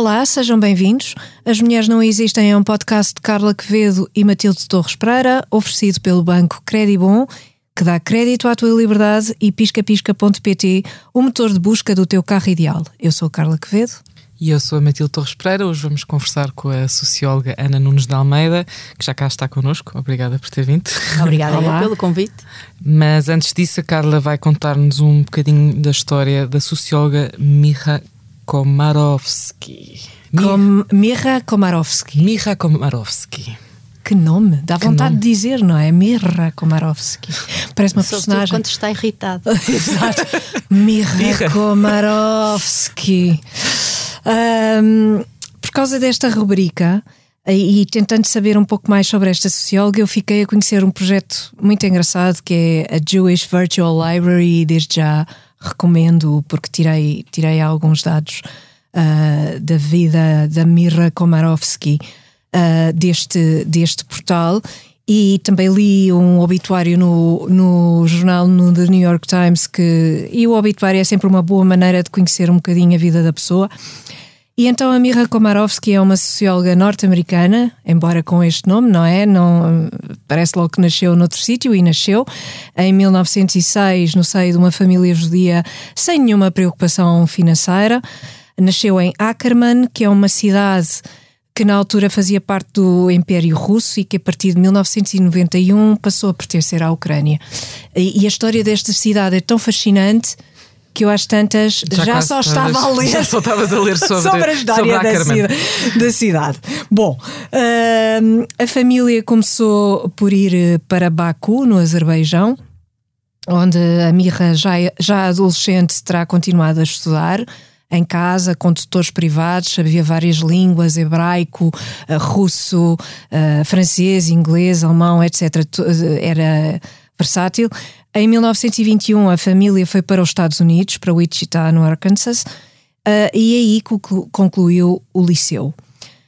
Olá, sejam bem-vindos. As Mulheres Não Existem é um podcast de Carla Quevedo e Matilde Torres Pereira, oferecido pelo banco Credibon, que dá crédito à tua liberdade, e piscapisca.pt, o motor de busca do teu carro ideal. Eu sou a Carla Quevedo. E eu sou a Matilde Torres Pereira. Hoje vamos conversar com a socióloga Ana Nunes de Almeida, que já cá está connosco. Obrigada por ter vindo. Obrigada pelo convite. Mas antes disso, a Carla vai contar-nos um bocadinho da história da socióloga Miha Komarovsky. Com Mirra Komarovsky. Miha Komarovsky. Que nome! Dá Que vontade nome. de dizer, não é? Mirra Komarovsky. Parece uma Sobretudo personagem. quando está irritado. Exato. Mirra Mirra. Komarovsky. Ahm, por causa desta rubrica e, e tentando saber um pouco mais sobre esta socióloga, eu fiquei a conhecer um projeto muito engraçado que é a Jewish Virtual Library e desde já recomendo porque tirei, tirei alguns dados ah, da vida da Mirra Komarovsky ah, deste, deste portal. E também li um obituário no, no jornal no The New York Times que e o obituário é sempre uma boa maneira de conhecer um bocadinho a vida da pessoa e então a Mirra Komarovsky é uma socióloga norte-americana, embora com este nome, não é? Não, parece logo que nasceu noutro sítio e nasceu em 1906 no seio de uma família judia sem nenhuma preocupação financeira. Nasceu em Ackerman, que é uma cidade que na altura fazia parte do Império Russo e que a partir de 1991 passou a pertencer à Ucrânia. E, e a história desta cidade é tão fascinante que eu às tantas já, quase só estavas- estava a ler Já só estavas a ler sobre, sobre a história da, Ackerman. cida- da cidade. Bom, hum, a família começou por ir eh, para Baku, no Azerbaijão, onde a Mirra, já, já adolescente, terá continuado a estudar. Em casa, com tutores privados, sabia várias línguas, hebraico, eh, russo, eh, francês, inglês, alemão, etc. Era versátil. Em 1921, a família foi para os Estados Unidos, para Wichita, no Arkansas, eh, e aí conclu- concluiu o liceu.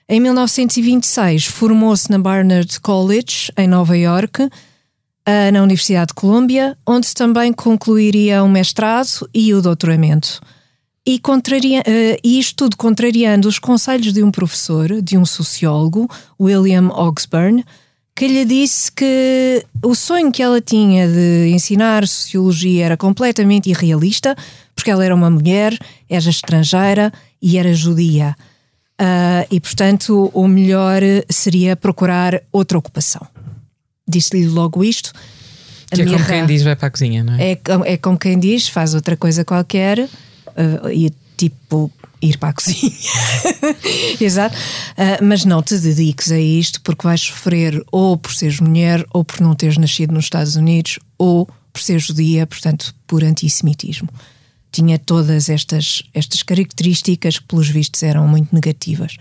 Em 1926, formou-se na Barnard College, em Nova York, ah, na Universidade de Colômbia, onde também concluiria o mestrado e o doutoramento. E e isto tudo contrariando os conselhos de um professor, de um sociólogo, William Oxburn, que lhe disse que o sonho que ela tinha de ensinar sociologia era completamente irrealista, porque ela era uma mulher, era estrangeira e era judia. Ah, e, portanto, o melhor seria procurar outra ocupação. Disse-lhe logo isto. A Que é como quem diz vai para a cozinha, não é? é, é como quem diz, faz outra coisa qualquer uh, e tipo ir para a cozinha. Exato. Uh, mas não te dediques a isto porque vais sofrer ou por seres mulher, ou por não teres nascido nos Estados Unidos, ou por ser judia, portanto, por antissemitismo. Tinha todas estas, estas características que, pelos vistos, eram muito negativas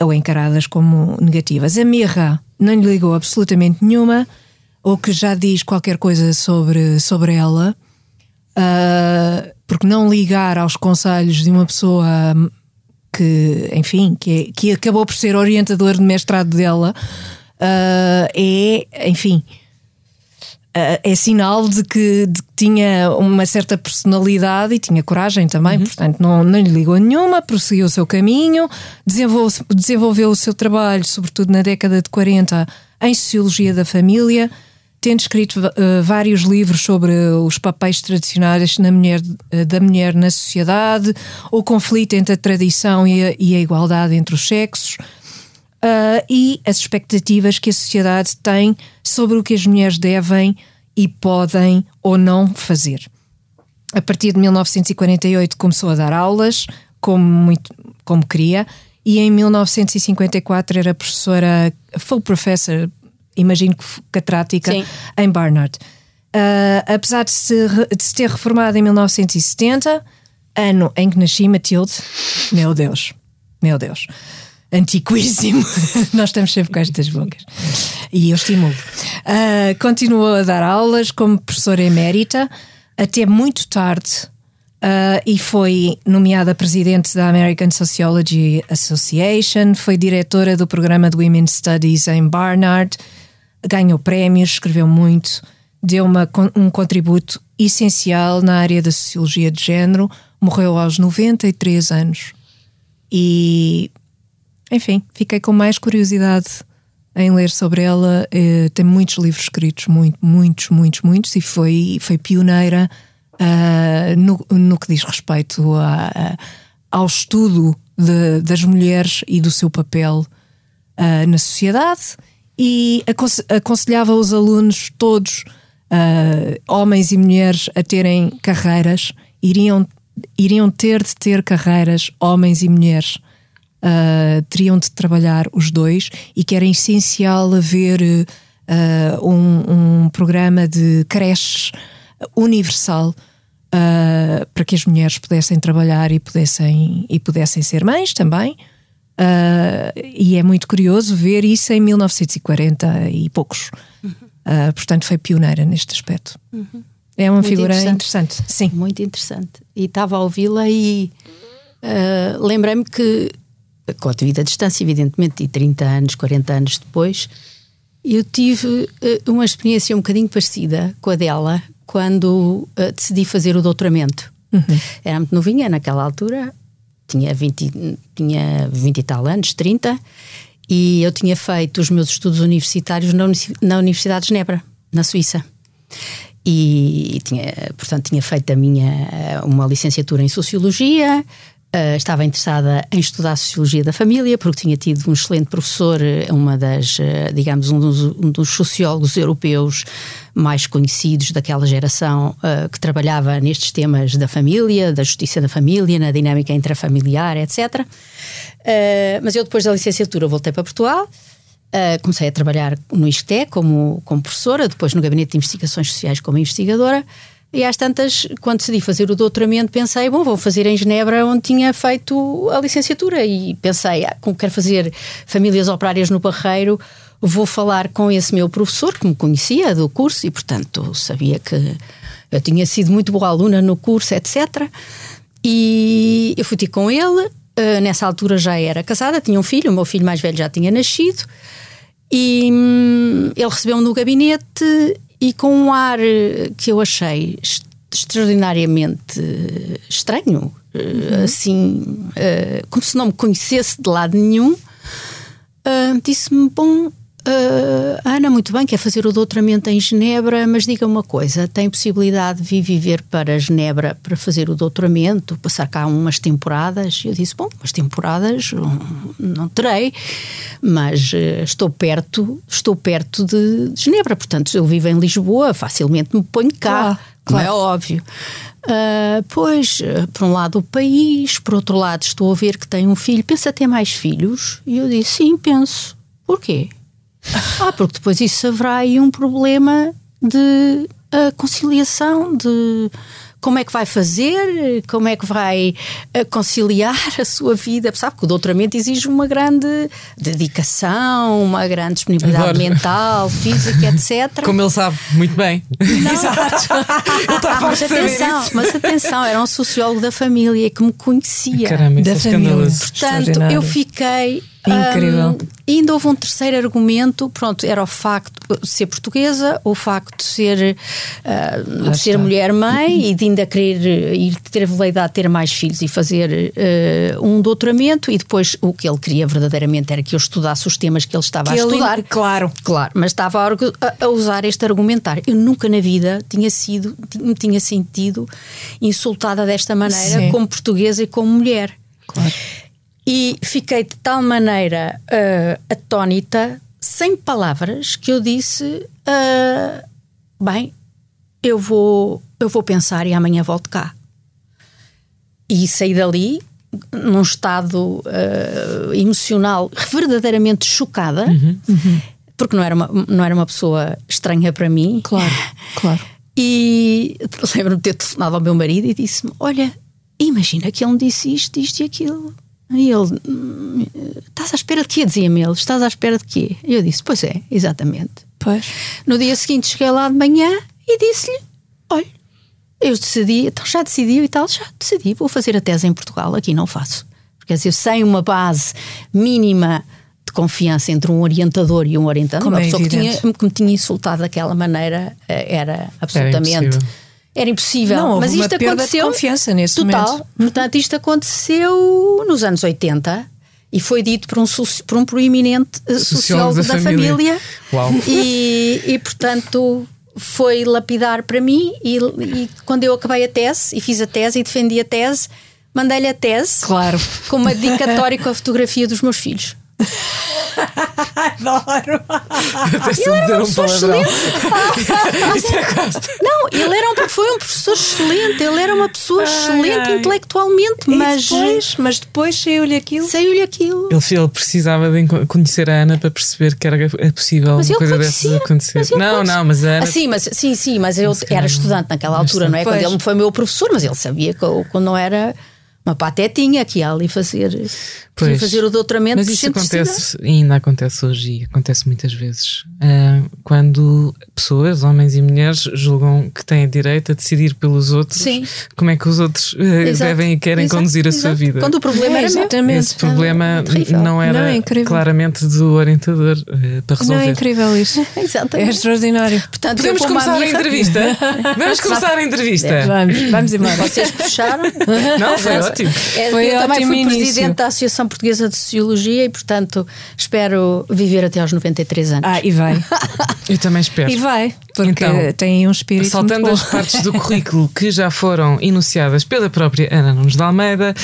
ou encaradas como negativas. A Mirra não lhe ligou absolutamente nenhuma, ou que já diz qualquer coisa sobre, sobre ela, ah, porque não ligar aos conselhos de uma pessoa que, enfim, que, é- que acabou por ser orientador de mestrado dela, ah, é, enfim, ah, é sinal de que, de que tinha uma certa personalidade e tinha coragem também, portanto, não, não lhe ligou nenhuma, prosseguiu o seu caminho, desenvolveu, desenvolveu o seu trabalho, sobretudo na década de 40, em Sociologia da Família, tendo escrito eh, vários livros sobre os papéis tradicionais na mulher, eh, da mulher na sociedade, o conflito entre a tradição e a, e a igualdade entre os sexos. Uh, e as expectativas que a sociedade tem sobre o que as mulheres devem e podem ou não fazer. A partir de 1948 começou a dar aulas, como, muito, como queria, e em 1954 era professora, full professor, imagino que catrática, Sim. em Barnard. Uh, apesar de se, de se ter reformado em 1970, ano em que nasci, Matilde, meu Deus, meu Deus, antiquíssimo. Nós estamos sempre com estas bocas. E eu estimulo. Uh, continuou a dar aulas como professora emérita até muito tarde. uh, e foi nomeada presidente da American Sociology Association, foi diretora do programa de Women's Studies em Barnard, ganhou prémios, escreveu muito, deu uma, um contributo essencial na área da sociologia de género, morreu aos 93 anos. e, enfim, fiquei com mais curiosidade em ler sobre ela. Uh, tem muitos livros escritos, muito, muitos, muitos, muitos, e foi, foi pioneira uh, no, no que diz respeito a, a, ao estudo de, das mulheres e do seu papel uh, na sociedade e aconselhava os alunos todos, uh, homens e mulheres, a terem carreiras, iriam, iriam ter de ter carreiras, homens e mulheres. Uh, teriam de trabalhar os dois e que era essencial haver uh, um, um, programa de creches universal uh, para que as mulheres pudessem trabalhar e pudessem, e pudessem ser mães também. Uh, e é muito curioso ver isso em 1940 e poucos. Uhum. Uh, portanto, foi pioneira neste aspecto. Uhum. É uma muito figura interessante. interessante. Sim. Muito interessante. E estava a ouvi-la e uh, lembrei-me que, com a devida distância, evidentemente, e 30 anos, 40 anos depois, eu tive uma experiência um bocadinho parecida com a dela quando decidi fazer o doutoramento. Uhum. Era muito novinha naquela altura, tinha 20, tinha 20 e tal anos, 30, e eu tinha feito os meus estudos universitários na, na Universidade de Genebra, na Suíça. E tinha, portanto, tinha feito a minha uma licenciatura em Sociologia, Uh, estava interessada em estudar a sociologia da família, porque tinha tido um excelente professor, uma das, uh, digamos, um dos, um dos, sociólogos europeus mais conhecidos daquela geração uh, que trabalhava nestes temas da família, da justiça da família, na dinâmica intrafamiliar, etc. mas eu, depois da licenciatura, voltei para Portugal. comecei a trabalhar no ISCTE como, como professora, depois no Gabinete de Investigações Sociais como investigadora. E às tantas, quando decidi fazer o doutoramento, pensei, bom, vou fazer em Genebra, onde tinha feito a licenciatura. E pensei, ah, como quero fazer famílias operárias no Barreiro, vou falar com esse meu professor, que me conhecia do curso, e portanto sabia que eu tinha sido muito boa aluna no curso, etc. E eu fui ter com ele. Uh, nessa altura já era casada, tinha um filho, o meu filho mais velho já tinha nascido. E hum, ele recebeu-me no gabinete e com um ar eh, que eu achei extraordinariamente eh, estranho, eh, uhum. assim, como se não me conhecesse de lado nenhum, disse-me: Bom, Uh, Ana, muito bem, quer fazer o doutoramento em Genebra, mas diga uma coisa: tem possibilidade de vir viver para Genebra para fazer o doutoramento, passar cá umas temporadas? Eu disse: Bom, umas temporadas não terei, mas uh, estou perto, estou perto de, de, Genebra, portanto, eu vivo em Lisboa, facilmente me ponho cá, como é óbvio. Uh, pois, por um lado o país, por outro lado estou a ver que tem um filho, pensa ter mais filhos? E eu disse: Sim, penso. Porquê? Ah, porque depois isso haverá aí um problema de uh, conciliação, de como é que vai fazer, como é que vai uh, conciliar a sua vida. Sabe que o doutoramento exige uma grande dedicação, uma grande disponibilidade Agora. mental, física, etc. Como ele sabe muito bem. Não. Exato. mas, atenção, mas atenção, era um sociólogo da família que me conhecia. Caramba, da é família. Portanto, eu fiquei Incrível. Um, ainda houve um terceiro argumento, pronto, era o facto de ser portuguesa, o facto de ser, uh, de ser mulher mãe e de ainda querer ir ter a veleidade de ter mais filhos e fazer uh, um doutoramento e depois o que ele queria verdadeiramente era que eu estudasse os temas que ele estava que a estudar. Ele, claro. Claro, mas estava a, a, usar este argumentar. Eu nunca na vida tinha sido, me tinha sentido insultada desta maneira Sim. como portuguesa e como mulher. Claro. E fiquei de tal maneira uh, atónita, sem palavras, que eu disse: uh, bem, eu vou, eu vou pensar e amanhã volto cá. E saí dali num estado uh, emocional verdadeiramente chocada, uhum, uhum. porque não era, uma, não era uma pessoa estranha para mim. Claro, claro. E lembro-me de ter telefonado ao meu marido e disse-me: Olha, imagina que ele me disse isto, isto e aquilo. E ele, estás à espera de quê? Dizia-me ele, estás à espera de quê? E eu disse, pois é, exatamente. Pois. No dia seguinte cheguei lá de manhã e disse-lhe, olha, eu decidi, então já decidiu e tal, já decidi, vou fazer a tese em Portugal, aqui não faço. Quer dizer, sem uma base mínima de confiança entre um orientador e um orientador, Como uma é pessoa que, tinha, que me tinha insultado daquela maneira eh, era absolutamente. Era impossível. Não, houve Mas uma isto perda de aconteceu. confiança nesse total. momento. Portanto, isto aconteceu nos anos 80 e foi dito por um, por um proeminente eh, Sociólogo sociólogo da da, família. família. Uau. E, e, portanto foi lapidar para mim e, e quando eu acabei a tese e fiz a tese e defendi a tese, mandei-lhe a tese Claro. com uma dedicatória com a fotografia dos meus filhos. Adoro. Até-se a dizer um pessoa. Isso é quase. Não, ele era um, foi um professor excelente, ele era uma pessoa excelente ai. intelectualmente, mas Mas depois, mas depois saiu-lhe aquilo. saiu-lhe aquilo. Ele, ele precisava de conhecer a Ana para perceber que era é possível Mas uma ele coisa conhecia, dessas acontecer. mas ele Não, conhecia. não, mas a Ana. Ah, sim, mas, sim, sim, mas eu era estudante naquela altura, não é? Pois. Quando ele foi meu professor, mas ele sabia que eu, quando não era uma patetinha que ia ali fazer, que Pois. fazer o doutoramento Mas isso acontece, e ainda acontece hoje e acontece muitas vezes. ah, quando pessoas, homens e mulheres, julgam que têm direito a decidir pelos outros Sim. como é que os outros Exato, devem e querem exato, conduzir a sua exato. vida. Quando o problema É, era exatamente. Esse problema É não era Não, é claramente do orientador ah, para resolver. Não é incrível isso. É extraordinário. Portanto, Podemos começar a amiga- entrevista? Vamos começar a entrevista. Vamos, vamos embora. Vocês puxaram. Não, foi ótimo. É, Foi eu também ótimo fui início. presidente da Associação Portuguesa de Sociologia e, portanto, espero viver até aos 93 anos. Ah, e vai. Eu também espero. E vai. Porque Então, tem um espírito. Saltando muito as partes do currículo que já foram enunciadas pela própria Ana Nunes de Almeida,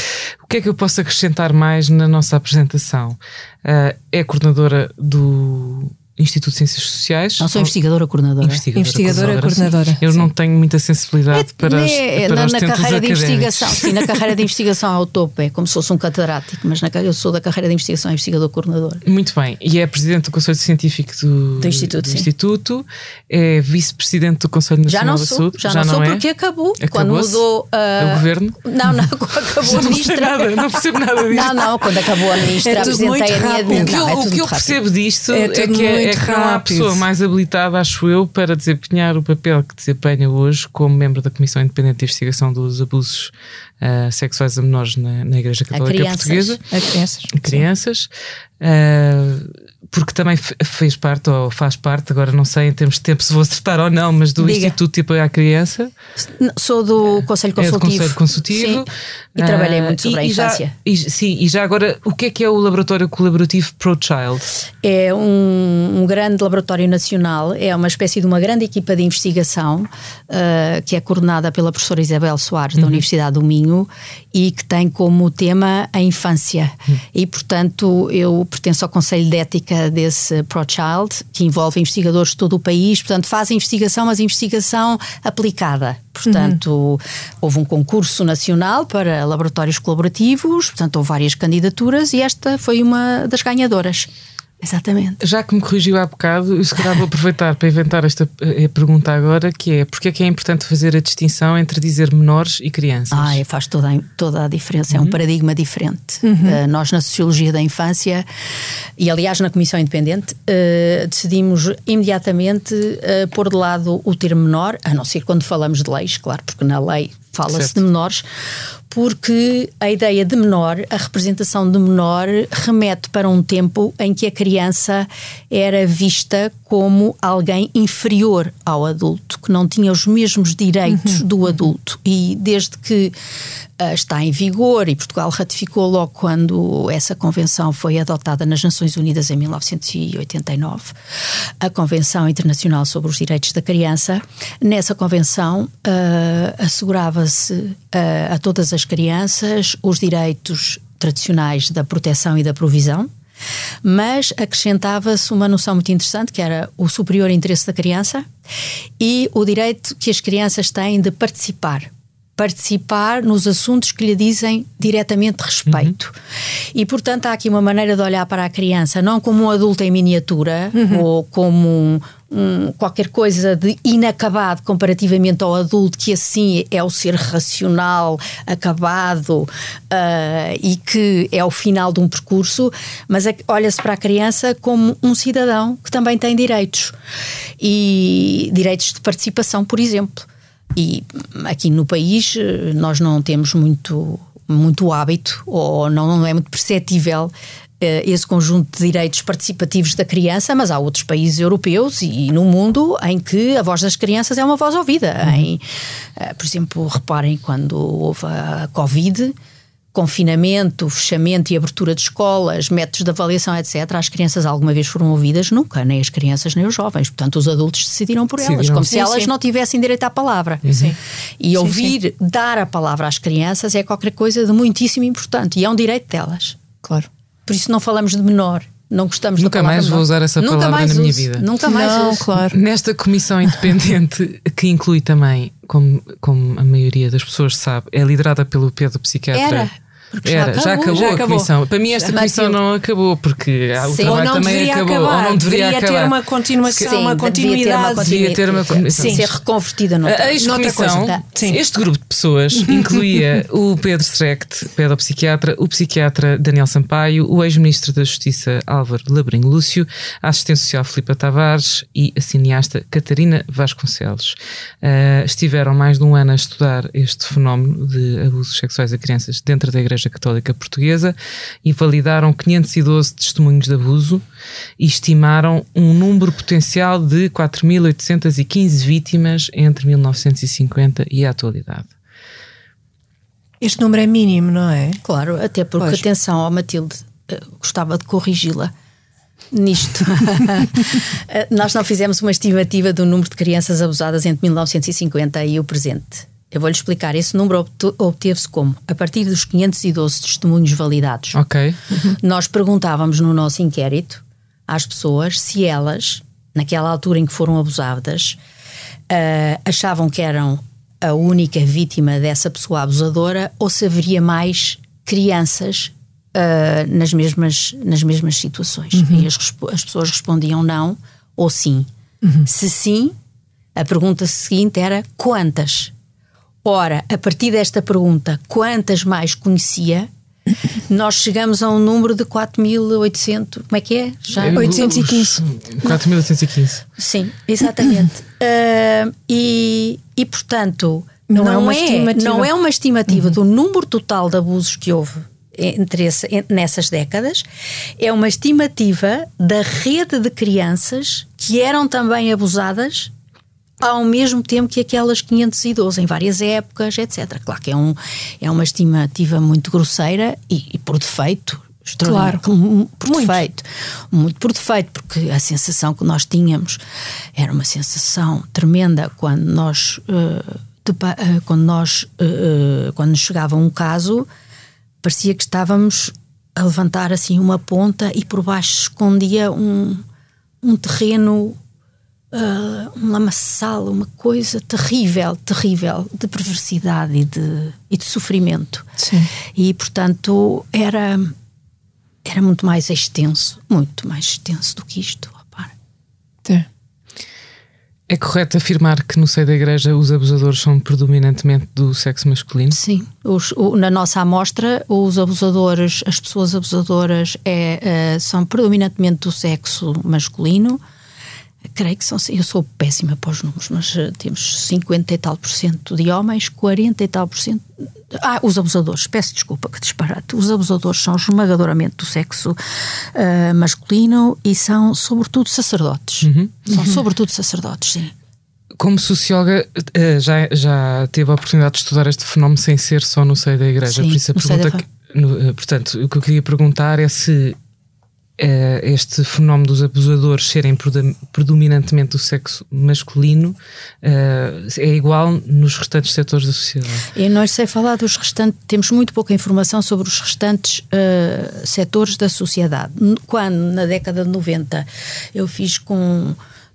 o que é que eu posso acrescentar mais na nossa apresentação? Ah, é coordenadora do Instituto de Ciências Sociais. Não sou investigadora coordenadora. Investigadora, coordenadora. sim. Eu não tenho muita sensibilidade para, os, É, para na, os na carreira de académicos. investigação, sim, na carreira de investigação ao topo, é como se fosse um catedrático, mas na, eu sou da carreira de investigação investigador coordenador. Muito bem, e é presidente do Conselho Científico do, Do Instituto, sim. Instituto, é vice-presidente do Conselho Já Nacional não da sou, Saúde. já, não, sou é? porque acabou. Quando Acabou-se? mudou ah, O governo? Não, não, quando acabou a Não ministra. nada, não percebo nada disto. Não, não, quando acabou a ministra, É apresentei a minha. O que eu, Não, é o que eu percebo disto É é, que, é, é muito que não há rápido. pessoa mais habilitada, acho eu, para desempenhar o papel que desempenha hoje como membro da Comissão Independente de Investigação dos Abusos ah, Sexuais a Menores na, na Igreja Católica crianças. Portuguesa. A crianças. Crianças. ah, porque também fe- fez parte, ou faz parte, agora não sei em termos de tempo se vou acertar ou não, mas do Diga. Instituto de Apoio à Criança. Sou do Conselho É do Consultivo. Conselho Consultivo. Sim. E trabalhei Ah, muito sobre e- a e já- infância. e- sim, e já agora, o que é que é o Laboratório Colaborativo ProChild? É um, um grande laboratório nacional, é uma espécie de uma grande equipa de investigação ah, que é coordenada pela professora Isabel Soares, da Universidade do Minho, e que tem como tema a infância. E, portanto, eu pertenço ao Conselho de Ética desse ProChild, que envolve investigadores de todo o país, portanto, faz investigação, mas investigação aplicada. Portanto, houve um concurso nacional para laboratórios colaborativos, portanto, houve várias candidaturas e esta foi uma das ganhadoras. Exatamente. Já que me corrigiu há bocado, eu se calhar vou aproveitar para inventar esta eh, pergunta agora, que é porque é que é importante fazer a distinção entre dizer menores e crianças? Ah, faz toda a, toda a diferença, é um paradigma diferente. Uh, nós, na Sociologia da Infância, e aliás na Comissão Independente, uh, decidimos imediatamente uh, pôr de lado o termo menor, a não ser quando falamos de leis, claro, porque na lei fala-se de menores, porque a ideia de menor, a representação de menor, remete para um tempo em que a criança era vista como alguém inferior ao adulto, que não tinha os mesmos direitos do adulto. E desde que ah, está em vigor, e Portugal ratificou logo quando essa convenção foi adotada nas Nações Unidas em 1989, a Convenção Internacional sobre os Direitos da Criança, nessa convenção ah, assegurava-se ah, a todas as crianças os direitos tradicionais da proteção e da provisão, mas acrescentava-se uma noção muito interessante que era o superior interesse da criança e o direito que as crianças têm de participar. Participar nos assuntos que lhe dizem diretamente respeito. E, portanto, há aqui uma maneira de olhar para a criança não como um adulto em miniatura ou como um, um, qualquer coisa de inacabado comparativamente ao adulto, que assim é o ser racional, acabado ah, e que é o final de um percurso, mas é olha-se para a criança como um cidadão que também tem direitos e direitos de participação, por exemplo. E aqui no país nós não temos muito, muito hábito, ou não, não é muito perceptível esse conjunto de direitos participativos da criança, mas há outros países europeus e, no mundo em que a voz das crianças é uma voz ouvida. Uhum. Em, por exemplo, reparem quando houve a Covid confinamento, fechamento e abertura de escolas, métodos de avaliação, etc., as crianças alguma vez foram ouvidas? Nunca, nem as crianças nem os jovens. Portanto, os adultos decidiram por elas, como sim, se elas sim. não tivessem direito à palavra. Sim. E ouvir, dar a palavra às crianças é qualquer coisa de muitíssimo importante e é um direito delas. Claro. Por isso não falamos de menor, não gostamos Nunca mais vou usar essa Nunca palavra na minha vida. Nunca mais não, uso. claro. Nesta comissão independente, que inclui também, como, como a maioria das pessoas sabe, é liderada pelo Pedro Psiquiatra. Era. Porque Era, já acabou, já acabou, já a comissão. Para mim, esta já comissão não acabou, porque o Sim, trabalho também acabou. Acabar. Ou não deveria, deveria acabar. ter uma continuação, Sim, uma continuidade. Devia ter uma continuidade. Sim. Ser reconvertida noutra, a noutra coisa. Sim. Este grupo de pessoas incluía o Pedro Strecht, pedopsiquiatra, o psiquiatra Daniel Sampaio, o ex-ministro da Justiça Álvaro Labrinho Lúcio, a assistente social Filipa Tavares e a cineasta Catarina Vasconcelos. Uh, estiveram mais de um ano a estudar este fenómeno de abusos sexuais a crianças dentro da Igreja Católica Portuguesa portuguesa e validaram 512 testemunhos de abuso e estimaram um número potencial de 4.815 vítimas entre 1950 e a atualidade. Este número é mínimo, não é? Claro, até porque, pois. atenção, ó Matilde, eh, gostava de corrigi-la nisto. Eh, nós não fizemos uma estimativa do número de crianças abusadas entre 1950 e o presente. Eu vou-lhe explicar. Esse número obteve-se como? A partir dos 512 testemunhos validados. Ok. Nós perguntávamos no nosso inquérito às pessoas se elas, naquela altura em que foram abusadas, uh, achavam que eram a única vítima dessa pessoa abusadora ou se haveria mais crianças uh, nas, mesmas, nas mesmas situações. Uhum. E as, as, pessoas respondiam não ou sim. Uhum. Se sim, a pergunta seguinte era quantas? Ora, a partir desta pergunta, quantas mais conhecia, nós chegamos a um número de 4.800, como é que é? Já? 815. 4.815. Sim, exatamente. uh, e, e, portanto, não, não, é, uma é, não é uma estimativa uhum. do número total de abusos que houve entre esse, nessas décadas, é uma estimativa da rede de crianças que eram também abusadas ao mesmo tempo que aquelas 512 em várias épocas, etc. Claro que é, um, é uma estimativa muito grosseira e, e por defeito. Claro, por muito. defeito, muito por defeito, porque a sensação que nós tínhamos era uma sensação tremenda quando nós, uh, de, uh, quando nós, uh, quando chegava um caso, parecia que estávamos a levantar assim uma ponta e por baixo escondia um, um terreno uh, um lamaçal, uma coisa terrível, terrível de perversidade e de, e de sofrimento. Sim. E, portanto, era, era muito mais extenso, muito mais extenso do que isto. É. É correto afirmar que no seio da igreja os abusadores são predominantemente do sexo masculino? Sim. Os, o, na nossa amostra, os abusadores, as pessoas abusadoras é, uh, são predominantemente do sexo masculino creio que são. Eu sou péssima para os números, mas uh, temos 50 e tal por cento de homens, 40 e tal por cento. Ah, os abusadores, peço desculpa que disparate. Os abusadores são esmagadoramente do sexo uh, masculino e são, sobretudo, sacerdotes. Uhum. São, uhum. sobretudo, sacerdotes, sim. Como socióloga, uh, já, já teve a oportunidade de estudar este fenómeno sem ser só no seio da igreja. Sim, Por isso a pergunta. Que, no, portanto, o que eu queria perguntar é se eh, este fenómeno dos abusadores serem predominantemente do sexo masculino eh, é igual nos restantes setores da sociedade? Eu não sei falar dos restantes, temos muito pouca informação sobre os restantes uh, setores da sociedade. Quando, na década de 90, eu fiz com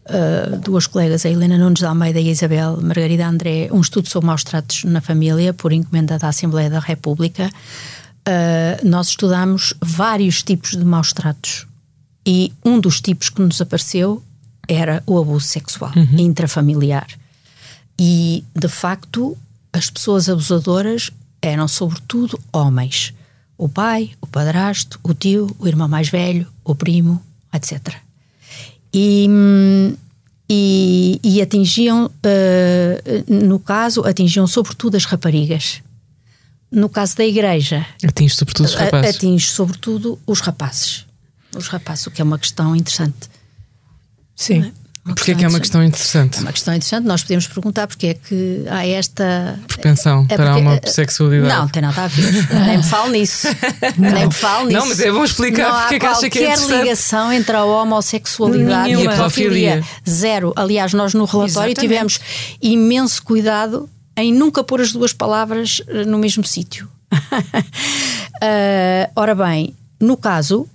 Uh, duas colegas, a Helena Nunes de Almeida e a Isabel Margarida André, um estudo sobre maus tratos na família, por encomenda da Assembleia da República uh, nós estudamos vários tipos de maus tratos. E um dos tipos que nos apareceu era o abuso sexual uhum. intrafamiliar. E, de facto, as pessoas abusadoras eram, sobretudo, homens. O pai, o padrasto, o tio, o irmão mais velho, o primo, etc. E, e, e atingiam, uh, no caso, atingiam sobretudo as raparigas no caso da igreja, atinge sobretudo os rapazes. Atinge sobretudo os rapazes. Os rapazes, o que é uma questão interessante. Sim. É? Porquê é que é uma questão interessante? É uma questão interessante. Nós podemos perguntar porque é que há esta propensão é para uma sexualidade. Não, tem nada a ver. Nem me falo nisso. Nem me falo nisso. Não, mas é bom explicar não porque é que acha que é interessante. qualquer ligação entre a homossexualidade Nenhuma. e a pedofilia. Zero. Aliás, nós no relatório Exatamente. tivemos imenso cuidado em nunca pôr as duas palavras eh, no mesmo sítio. uh, ora bem, no caso, uh,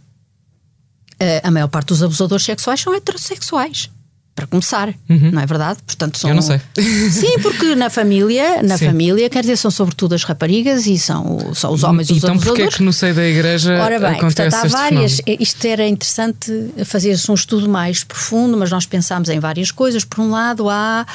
a maior parte dos abusadores sexuais são heterossexuais para começar, uhum. não é verdade? Portanto, são... Eu não sei. Sim, porque na família, na Sim. família, quer dizer, são sobretudo as raparigas e são, são os homens e os então. Então, porquê é que no seio da igreja Ora bem, acontece portanto, há várias. Fenómeno? Isto era interessante fazer-se um estudo mais profundo, mas nós pensámos em várias coisas. Por um lado, há,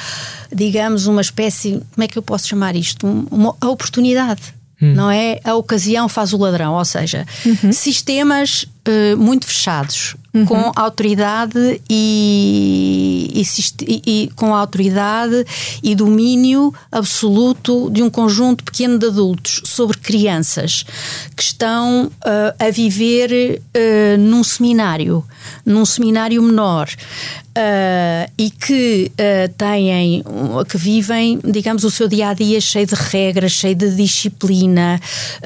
digamos, uma espécie, como é que eu posso chamar isto? Uma oportunidade. Hum. Não é? A ocasião faz o ladrão, ou seja, uhum. sistemas uh, muito fechados, uhum. com autoridade e, e, e, com autoridade e domínio absoluto de um conjunto pequeno de adultos sobre crianças que estão uh, a viver uh, num seminário, num seminário menor. Uh, e que uh, têm, que vivem, digamos, o seu dia a dia cheio de regras, cheio de disciplina,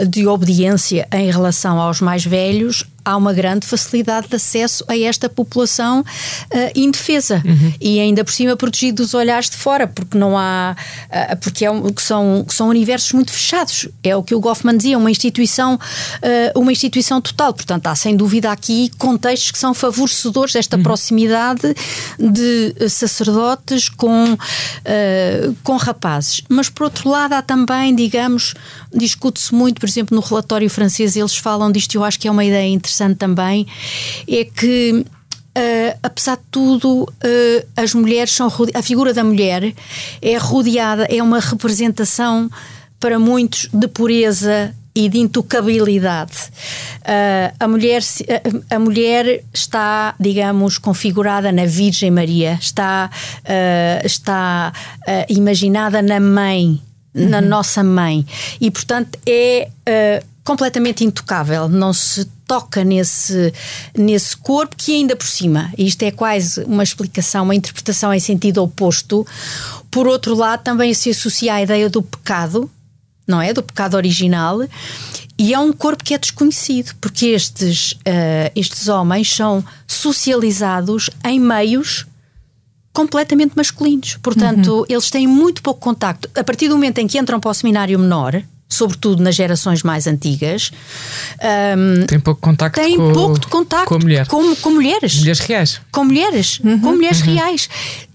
de obediência em relação aos mais velhos, há uma grande facilidade de acesso a esta população uh, indefesa uhum. e ainda por cima protegido dos olhares de fora, porque não há uh, porque é um, que são, que são universos muito fechados. É o que o Goffman dizia, uma instituição, uh, uma instituição total. Portanto, há sem dúvida aqui contextos que são favorecedores desta uhum. proximidade de sacerdotes com, com rapazes. Mas por outro lado, há também, digamos, discute-se muito, por exemplo, no relatório francês, eles falam disto, eu acho que é uma ideia interessante também, é que Uh, apesar de tudo, uh, as mulheres são a figura da mulher é rodeada, é uma representação para muitos de pureza e de intocabilidade. Uh, a, mulher, a, a, mulher está, digamos, configurada na Virgem Maria, está, está imaginada na mãe na uhum. nossa mãe. E, portanto, é completamente intocável. Não se toca nesse, nesse corpo que ainda por cima, isto é quase uma explicação, uma interpretação em sentido oposto. Por outro lado, também se associa à ideia do pecado, não é? Do pecado original. E é um corpo que é desconhecido, porque estes, uh, estes homens são socializados em meios completamente masculinos. Portanto, uhum. eles têm muito pouco contacto. A partir do momento em que entram para o seminário menor, sobretudo nas gerações mais antigas, um, tem pouco contacto, tem com, pouco de contacto com, mulher. com, com mulheres. Mulheres reais. Com mulheres, uhum. com mulheres uhum. reais.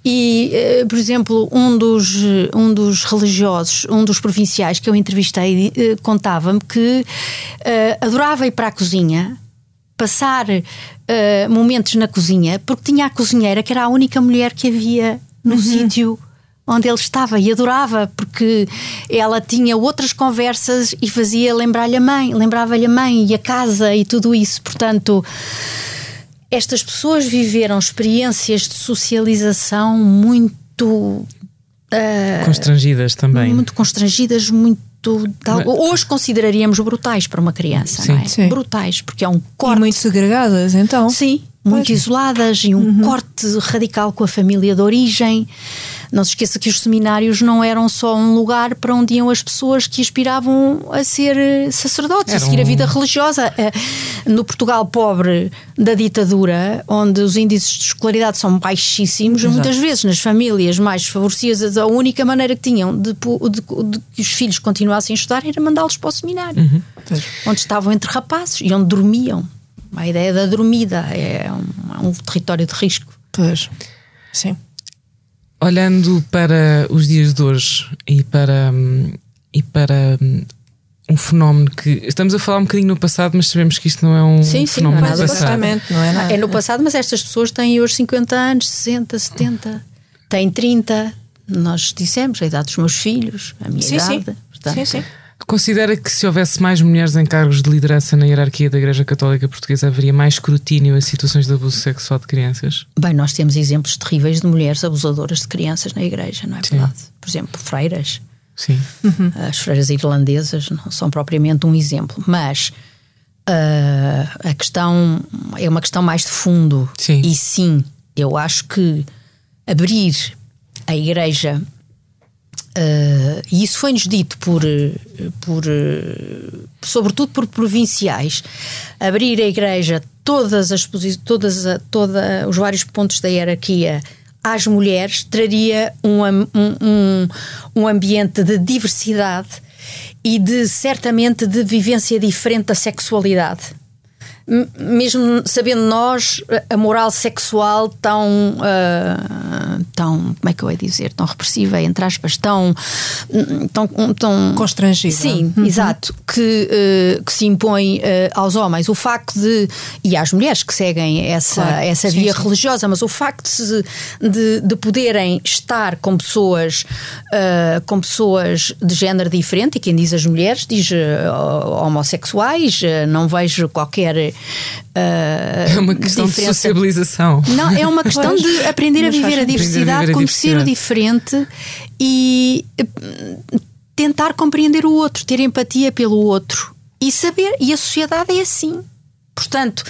E, uh, por exemplo, um dos, um dos religiosos, um dos provinciais que eu entrevistei, uh, contava-me que uh, adorava ir para a cozinha passar uh, momentos na cozinha, porque tinha a cozinheira que era a única mulher que havia no uhum. sítio onde ele estava e adorava porque ela tinha outras conversas e fazia lembrar-lhe a mãe, lembrava-lhe a mãe e a casa e tudo isso. Portanto, estas pessoas viveram experiências de socialização muito uh, constrangidas também. Muito constrangidas, muito Tal, hoje consideraríamos brutais para uma criança, sim, não é? Sim. Brutais, porque é um corte. E muito segregadas, então. Sim, muito pois. isoladas e um uhum. corte radical com a família de origem. Não se esqueça que os seminários não eram só um lugar para onde iam as pessoas que aspiravam a ser eh, sacerdotes, a seguir a vida religiosa. Eh, no Portugal pobre da ditadura, onde os índices de escolaridade são baixíssimos, Exato. muitas vezes nas famílias mais favorecidas, a única maneira que tinham de, de, de que os filhos continuassem a estudar era mandá-los para o seminário, uhum. onde estavam entre rapazes e onde dormiam. A ideia da dormida é um, é um território de risco. Pois, sim. Olhando para os dias de hoje e para, e para um fenómeno que estamos a falar um bocadinho no passado, mas sabemos que isto não é um sim, fenómeno sim, do passado. Não é, nada. é no passado, mas estas pessoas têm hoje 50 anos, 60, 70, têm 30. Nós dissemos a idade dos meus filhos, a minha sim, idade. Sim. Portanto, sim, sim. Considera que se houvesse mais mulheres em cargos de liderança na hierarquia da Igreja Católica Portuguesa haveria mais escrutínio a situações de abuso sexual de crianças? Bem, nós temos exemplos terríveis de mulheres abusadoras de crianças na Igreja, não é Sim. verdade? Por exemplo, freiras. Sim. Uhum. As freiras irlandesas não são propriamente um exemplo, mas uh, a questão é uma questão mais de fundo. Sim. E sim, eu acho que abrir a igreja Uh, e isso foi-nos dito por, por sobretudo por provinciais, abrir a igreja todas as todas toda, os vários pontos da hierarquia às mulheres traria um, um, um, um ambiente de diversidade e de certamente de vivência diferente da sexualidade mesmo sabendo nós a moral sexual tão, uh, tão como é que eu ia dizer, tão repressiva, entre aspas, tão, tão, tão constrangida. Sim, uhum. exato, que, uh, que se impõe uh, aos homens. O facto de, e às mulheres que seguem essa, claro. essa via sim, religiosa, mas o facto de, de, de poderem estar com pessoas, com pessoas de género diferente, e quem diz as mulheres diz homossexuais, não vejo qualquer Uh, é uma questão diferença. de sociabilização. Não, é uma questão pois, de aprender a viver a diversidade, viver a conhecer diversidade. o diferente e eh, tentar compreender o outro, ter empatia pelo outro e saber. E a sociedade é assim. Portanto,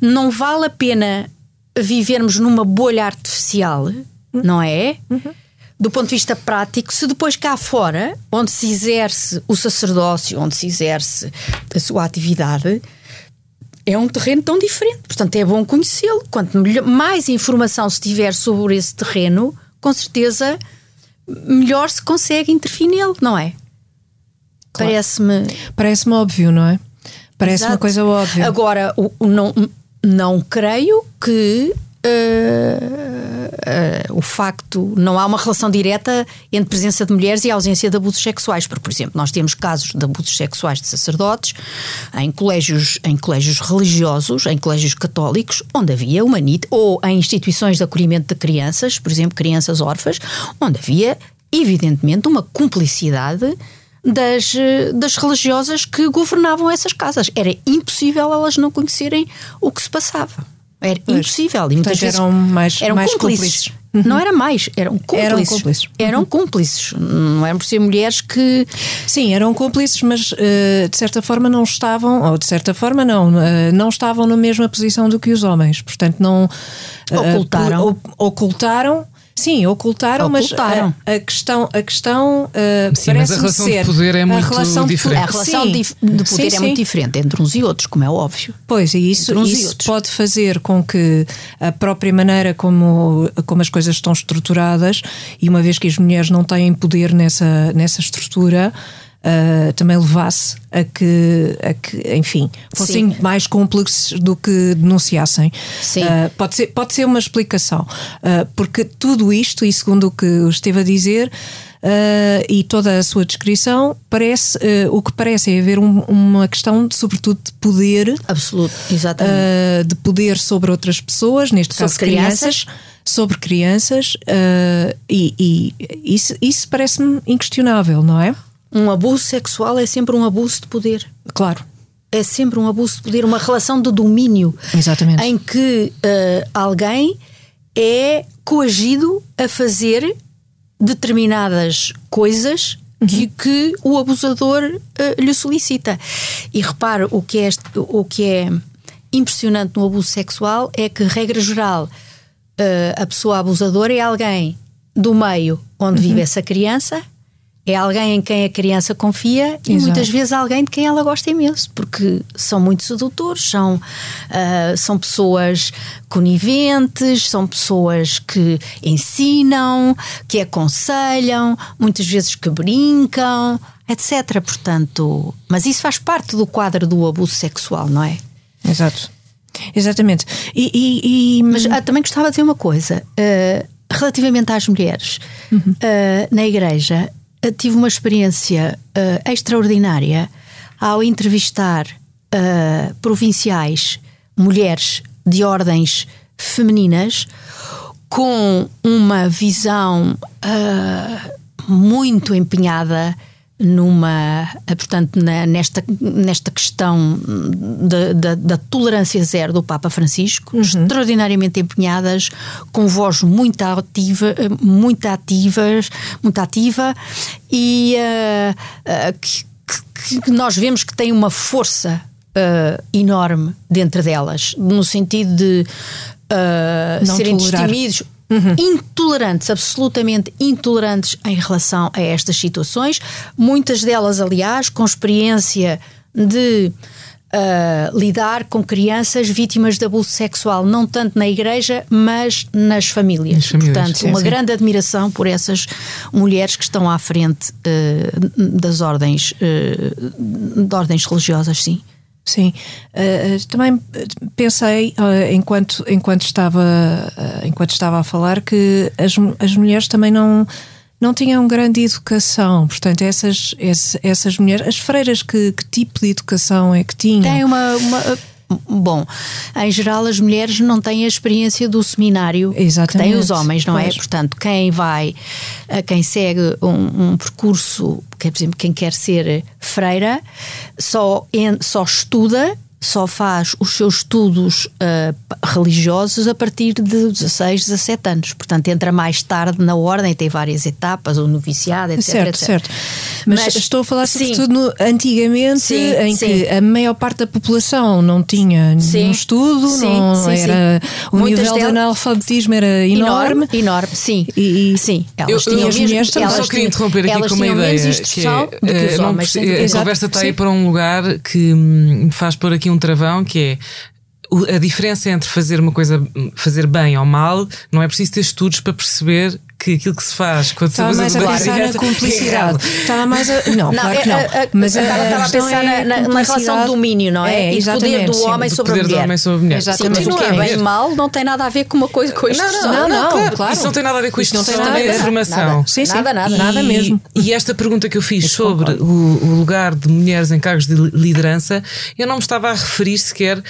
não vale a pena vivermos numa bolha artificial, uhum. não é? Uhum. Do ponto de vista prático, se depois cá fora, onde se exerce o sacerdócio, onde se exerce a sua atividade, é um terreno tão diferente. Portanto, é bom conhecê-lo. Quanto mais informação se tiver sobre esse terreno, com certeza melhor se consegue intervir nele, não é? Claro. Parece-me. Parece-me óbvio, não é? Parece Exato. uma coisa óbvia. Agora, o, o, não, não creio que uh, o facto, não há uma relação direta entre presença de mulheres e ausência de abusos sexuais, porque, por exemplo, nós temos casos de abusos sexuais de sacerdotes em colégios, em colégios religiosos, em colégios católicos, onde havia uma NIT, ou em instituições de acolhimento de crianças, por exemplo, crianças órfãs, onde havia, evidentemente, uma cumplicidade das, das religiosas que governavam essas casas. Era impossível elas não conhecerem o que se passava. Era pois. impossível. E muitas vezes eram mais, eram mais cúmplices. cúmplices. Uhum. Não era mais, eram cúmplices. Eram cúmplices. Eram cúmplices. Não eram por ser mulheres que. Sim, eram cúmplices, mas uh, de certa forma não estavam, ou de certa forma não, uh, não estavam na mesma posição do que os homens. Portanto, não. Uh, ocultaram. ocultaram Sim, ocultaram, ocultaram. mas a, a, questão, a questão uh, sim, mas a relação ser, de poder é muito diferente. a relação sim. de, poder sim, é muito diferente entre uns e outros, como é óbvio. Pois, e isso, isso e pode fazer com que a própria maneira como, como as coisas estão estruturadas, e uma vez que as mulheres não têm poder nessa, nessa estrutura, uh, também levasse a que, a que enfim, fossem Sim. mais cúmplices do que denunciassem. Sim. Uh, pode, ser, pode ser uma explicação, uh, porque tudo isto, e segundo o que esteve a dizer, Uh, e toda a sua descrição parece uh, o que parece é haver um, uma questão de, sobretudo de poder absoluto exatamente uh, de poder sobre outras pessoas neste sobre caso crianças, crianças sobre crianças e, e, isso, isso parece-me inquestionável não é um abuso sexual é sempre um abuso de poder. Claro. É sempre um abuso de poder, uma relação de domínio. Exatamente. Em que uh, alguém é coagido a fazer determinadas coisas uhum. que, que, o abusador uh, lhe solicita. E repare, o que, é, o que é impressionante no abuso sexual é que, regra geral, uh, a pessoa abusadora é alguém do meio onde uhum. vive essa criança é alguém em quem a criança confia e muitas vezes alguém de quem ela gosta imenso, porque são muito sedutores, são, uh, são pessoas coniventes, são pessoas que ensinam, que aconselham, muitas vezes que brincam, etc. Portanto, mas isso faz parte do quadro do abuso sexual, não é? Exato. Exatamente. E, e, e... Mas ah, também gostava de dizer uma coisa. Uh, relativamente às mulheres, uhum. uh, na igreja, tive uma experiência uh, extraordinária ao entrevistar uh, provinciais, mulheres de ordens femininas, com uma visão uh, muito empenhada numa, portanto, na, nesta, nesta questão da, tolerância zero do Papa Francisco, uhum. extraordinariamente empenhadas, com voz muito ativa, muito ativas, muito ativa e uh, uh, que, que, que, nós vemos que tem uma força uh, enorme dentro delas, no sentido de serem tolerar. destemidos Uhum. intolerantes, absolutamente intolerantes em relação a estas situações. Muitas delas, aliás, com experiência de uh, lidar com crianças vítimas de abuso sexual, não tanto na igreja, mas nas famílias. Nas famílias Portanto, sim, uma sim. grande admiração por essas mulheres que estão à frente uh, das ordens, uh, de ordens religiosas, sim. Sim, uh, também pensei uh, enquanto enquanto estava uh, enquanto estava a falar que as, as mulheres também não não tinham grande educação, portanto essas essas, essas mulheres, as freiras que, que tipo de educação é que tinham? Tem uma, uma Bom, em geral as mulheres não têm a experiência do seminário Exatamente. que têm os homens, não é? pois. é? Portanto, quem vai, quem segue um, um percurso, por exemplo, quem quer ser freira, só, só estuda só faz os seus estudos uh, religiosos a partir de 16, 17 anos. Portanto, entra mais tarde na ordem, tem várias etapas, o noviciado, etc. Certo, etc. certo. Mas, Mas, estou a falar sobretudo no, antigamente, sim, em sim. que a maior parte da população não tinha nenhum estudo, não era, o Muitas nível de analfabetismo era enorme. Enorme, enorme sim. E, sim, elas eu, tinham eu, mesmo, elas só queria interromper aqui com uma ideia. Que é, uh, não, a conversa está aí para um lugar que me faz pôr aqui um travão que é a diferença entre fazer uma coisa, fazer bem ou mal, não é preciso ter estudos para perceber que aquilo que se faz quando estava mais a pensar na cumplicidade. Estava mais a. Não, não claro que não. A, a, mas a, estava a pensar é na, na, relação de domínio, não é? é e poder do homem sim, sobre a mulher. Do homem sobre a mulher. Exatamente. Sim, mas o que é bem mal não tem nada a ver com uma coisa com isto. Não, não, não, claro, claro. Isso não tem nada a ver com isto, não tem nada a ver com informação. Sim, sim. Nada, nada. Nada mesmo. E esta pergunta que eu fiz sobre o lugar de mulheres em cargos de liderança, eu não me estava a referir sequer.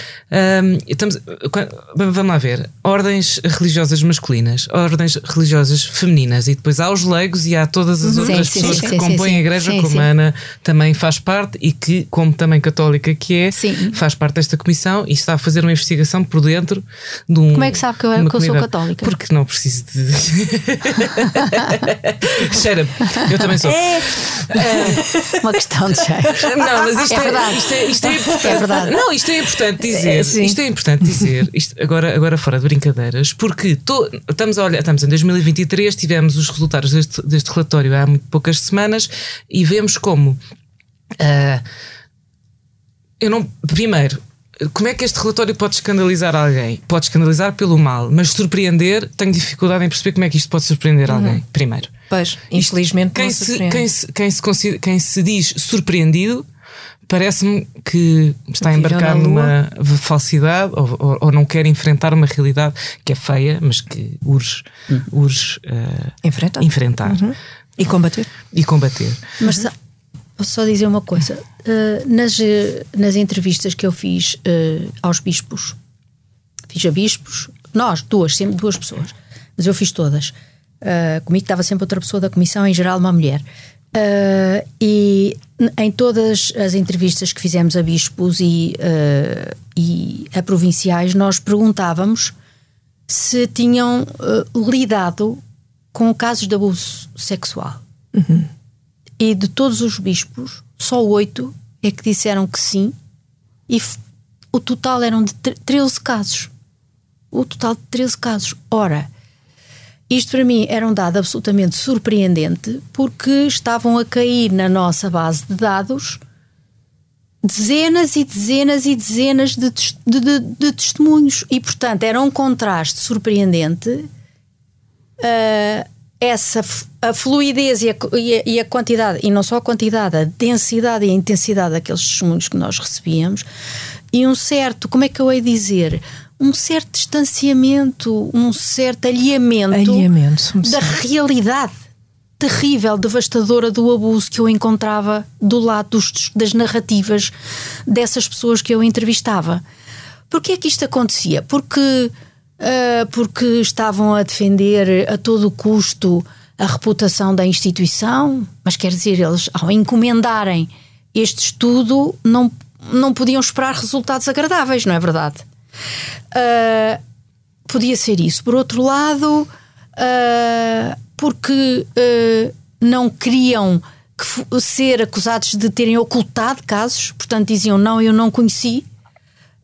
Vamos lá ver. Ordens religiosas masculinas, ordens religiosas femininas e depois há os leigos e há todas as uhum. outras sim, pessoas sim, que compõem a igreja, como a Ana também faz parte e que, como também católica que é, faz parte desta comissão e está a fazer uma investigação por dentro de um. Como é que sabe que eu, que eu sou católica? Porque não preciso de. Cheira, eu também sou. É, é uma questão de cheiro. Não, mas isto é, é verdade. Isto é, isto é, importante. É verdade. Não, isto é importante dizer. Isto é importante dizer. Isto, agora, agora fora de brincadeiras, porque to, estamos a olhar, estamos em 2023, tivemos os resultados deste, deste relatório há muito poucas semanas e vemos como. Uh, eu não. Primeiro, como é que este relatório pode escandalizar alguém? Pode escandalizar pelo mal, mas surpreender, tenho dificuldade em perceber como é que isto pode surpreender uhum. alguém, primeiro. Pois, infelizmente, quem, se, quem, se, quem, se, quem se diz surpreendido parece-me que está a embarcar numa falsidade ou, ou, ou, não quer enfrentar uma realidade que é feia, mas que urge, uhum. urge uh, enfrentar, enfrentar. Uhum. e combater. E combater. Mas posso só dizer uma coisa: uh, nas, nas entrevistas que eu fiz uh, aos bispos, fiz a bispos, nós, duas, sempre duas pessoas, mas eu fiz todas. comigo estava sempre outra pessoa da comissão, em geral uma mulher. Uh, e em todas as entrevistas que fizemos a bispos e, uh, e a provinciais, nós perguntávamos se tinham uh, lidado com casos de abuso sexual. Uhum. E de todos os bispos, só oito é que disseram que sim, e o total eram de 13 casos. O total de 13 casos. Ora, isto para mim era um dado absolutamente surpreendente porque estavam a cair na nossa base de dados dezenas e dezenas e dezenas de, de, de, de testemunhos. E, portanto, era um contraste surpreendente uh, essa a fluidez e a, e, a, e a, quantidade, e não só a quantidade, a densidade e a intensidade daqueles testemunhos que nós recebíamos e um certo, como é que eu hei dizer, um certo distanciamento, um certo alheamento, alheamento da realidade terrível, devastadora do abuso que eu encontrava do lado dos, das narrativas dessas pessoas que eu entrevistava. Porquê é que isto acontecia? Porque, uh, porque estavam a defender a todo custo a reputação da instituição, mas quer dizer, eles, ao encomendarem este estudo, não, não podiam esperar resultados agradáveis, não é verdade? Uh, podia ser isso. Por outro lado, uh, porque uh, não queriam que, ser acusados de terem ocultado casos, portanto diziam não, eu não conheci.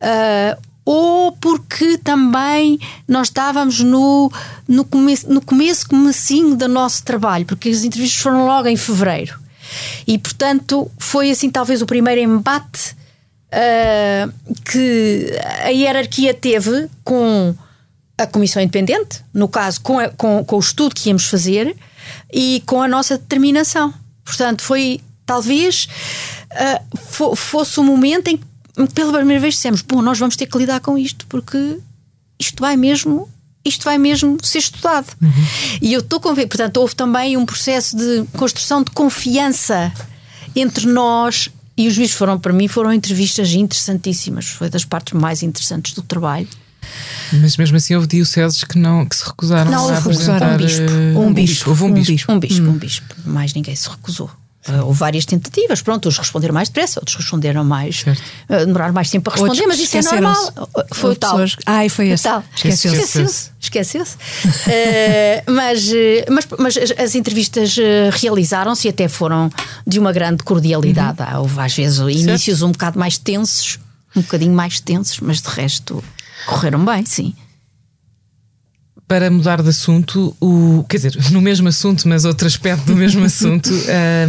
Uh, ou porque também nós estávamos no, no, começo, no começo, comecinho do nosso trabalho, porque as entrevistas foram logo em fevereiro. E, portanto, foi assim talvez o primeiro embate uh, que a hierarquia teve com a Comissão Independente, no caso, com, a, com, com o estudo que íamos fazer e com a nossa determinação. Portanto, foi talvez uh, fosse o momento em que pela primeira vez dissemos: bom, nós vamos ter que lidar com isto porque isto vai mesmo. Isto vai mesmo ser estudado. Uhum. E eu estou convencida. Portanto, houve também um processo de construção de confiança entre nós e os juízes foram, para mim, foram entrevistas interessantíssimas. Foi das partes mais interessantes do trabalho. Mas mesmo assim houve dioceses que não que se recusaram não, a recusaram um bispo. Um, um bispo. Houve um, um bispo. bispo. Um bispo, hum. um bispo. Mais ninguém se recusou. Uh, houve várias tentativas, pronto, uns responderam mais depressa, outros responderam mais, uh, demoraram mais tempo a responder, outros mas isso é normal. Foi o tal. Ai, foi esse. Esqueceu-se. Esqueceu-se. Esqueceu-se. uh, mas, mas, mas as entrevistas realizaram-se e até foram de uma grande cordialidade. Uhum. Houve às vezes inícios um bocado mais tensos, um bocadinho mais tensos, mas de resto correram bem, sim para mudar de assunto, o, quer dizer, no mesmo assunto, mas outro aspecto do mesmo assunto,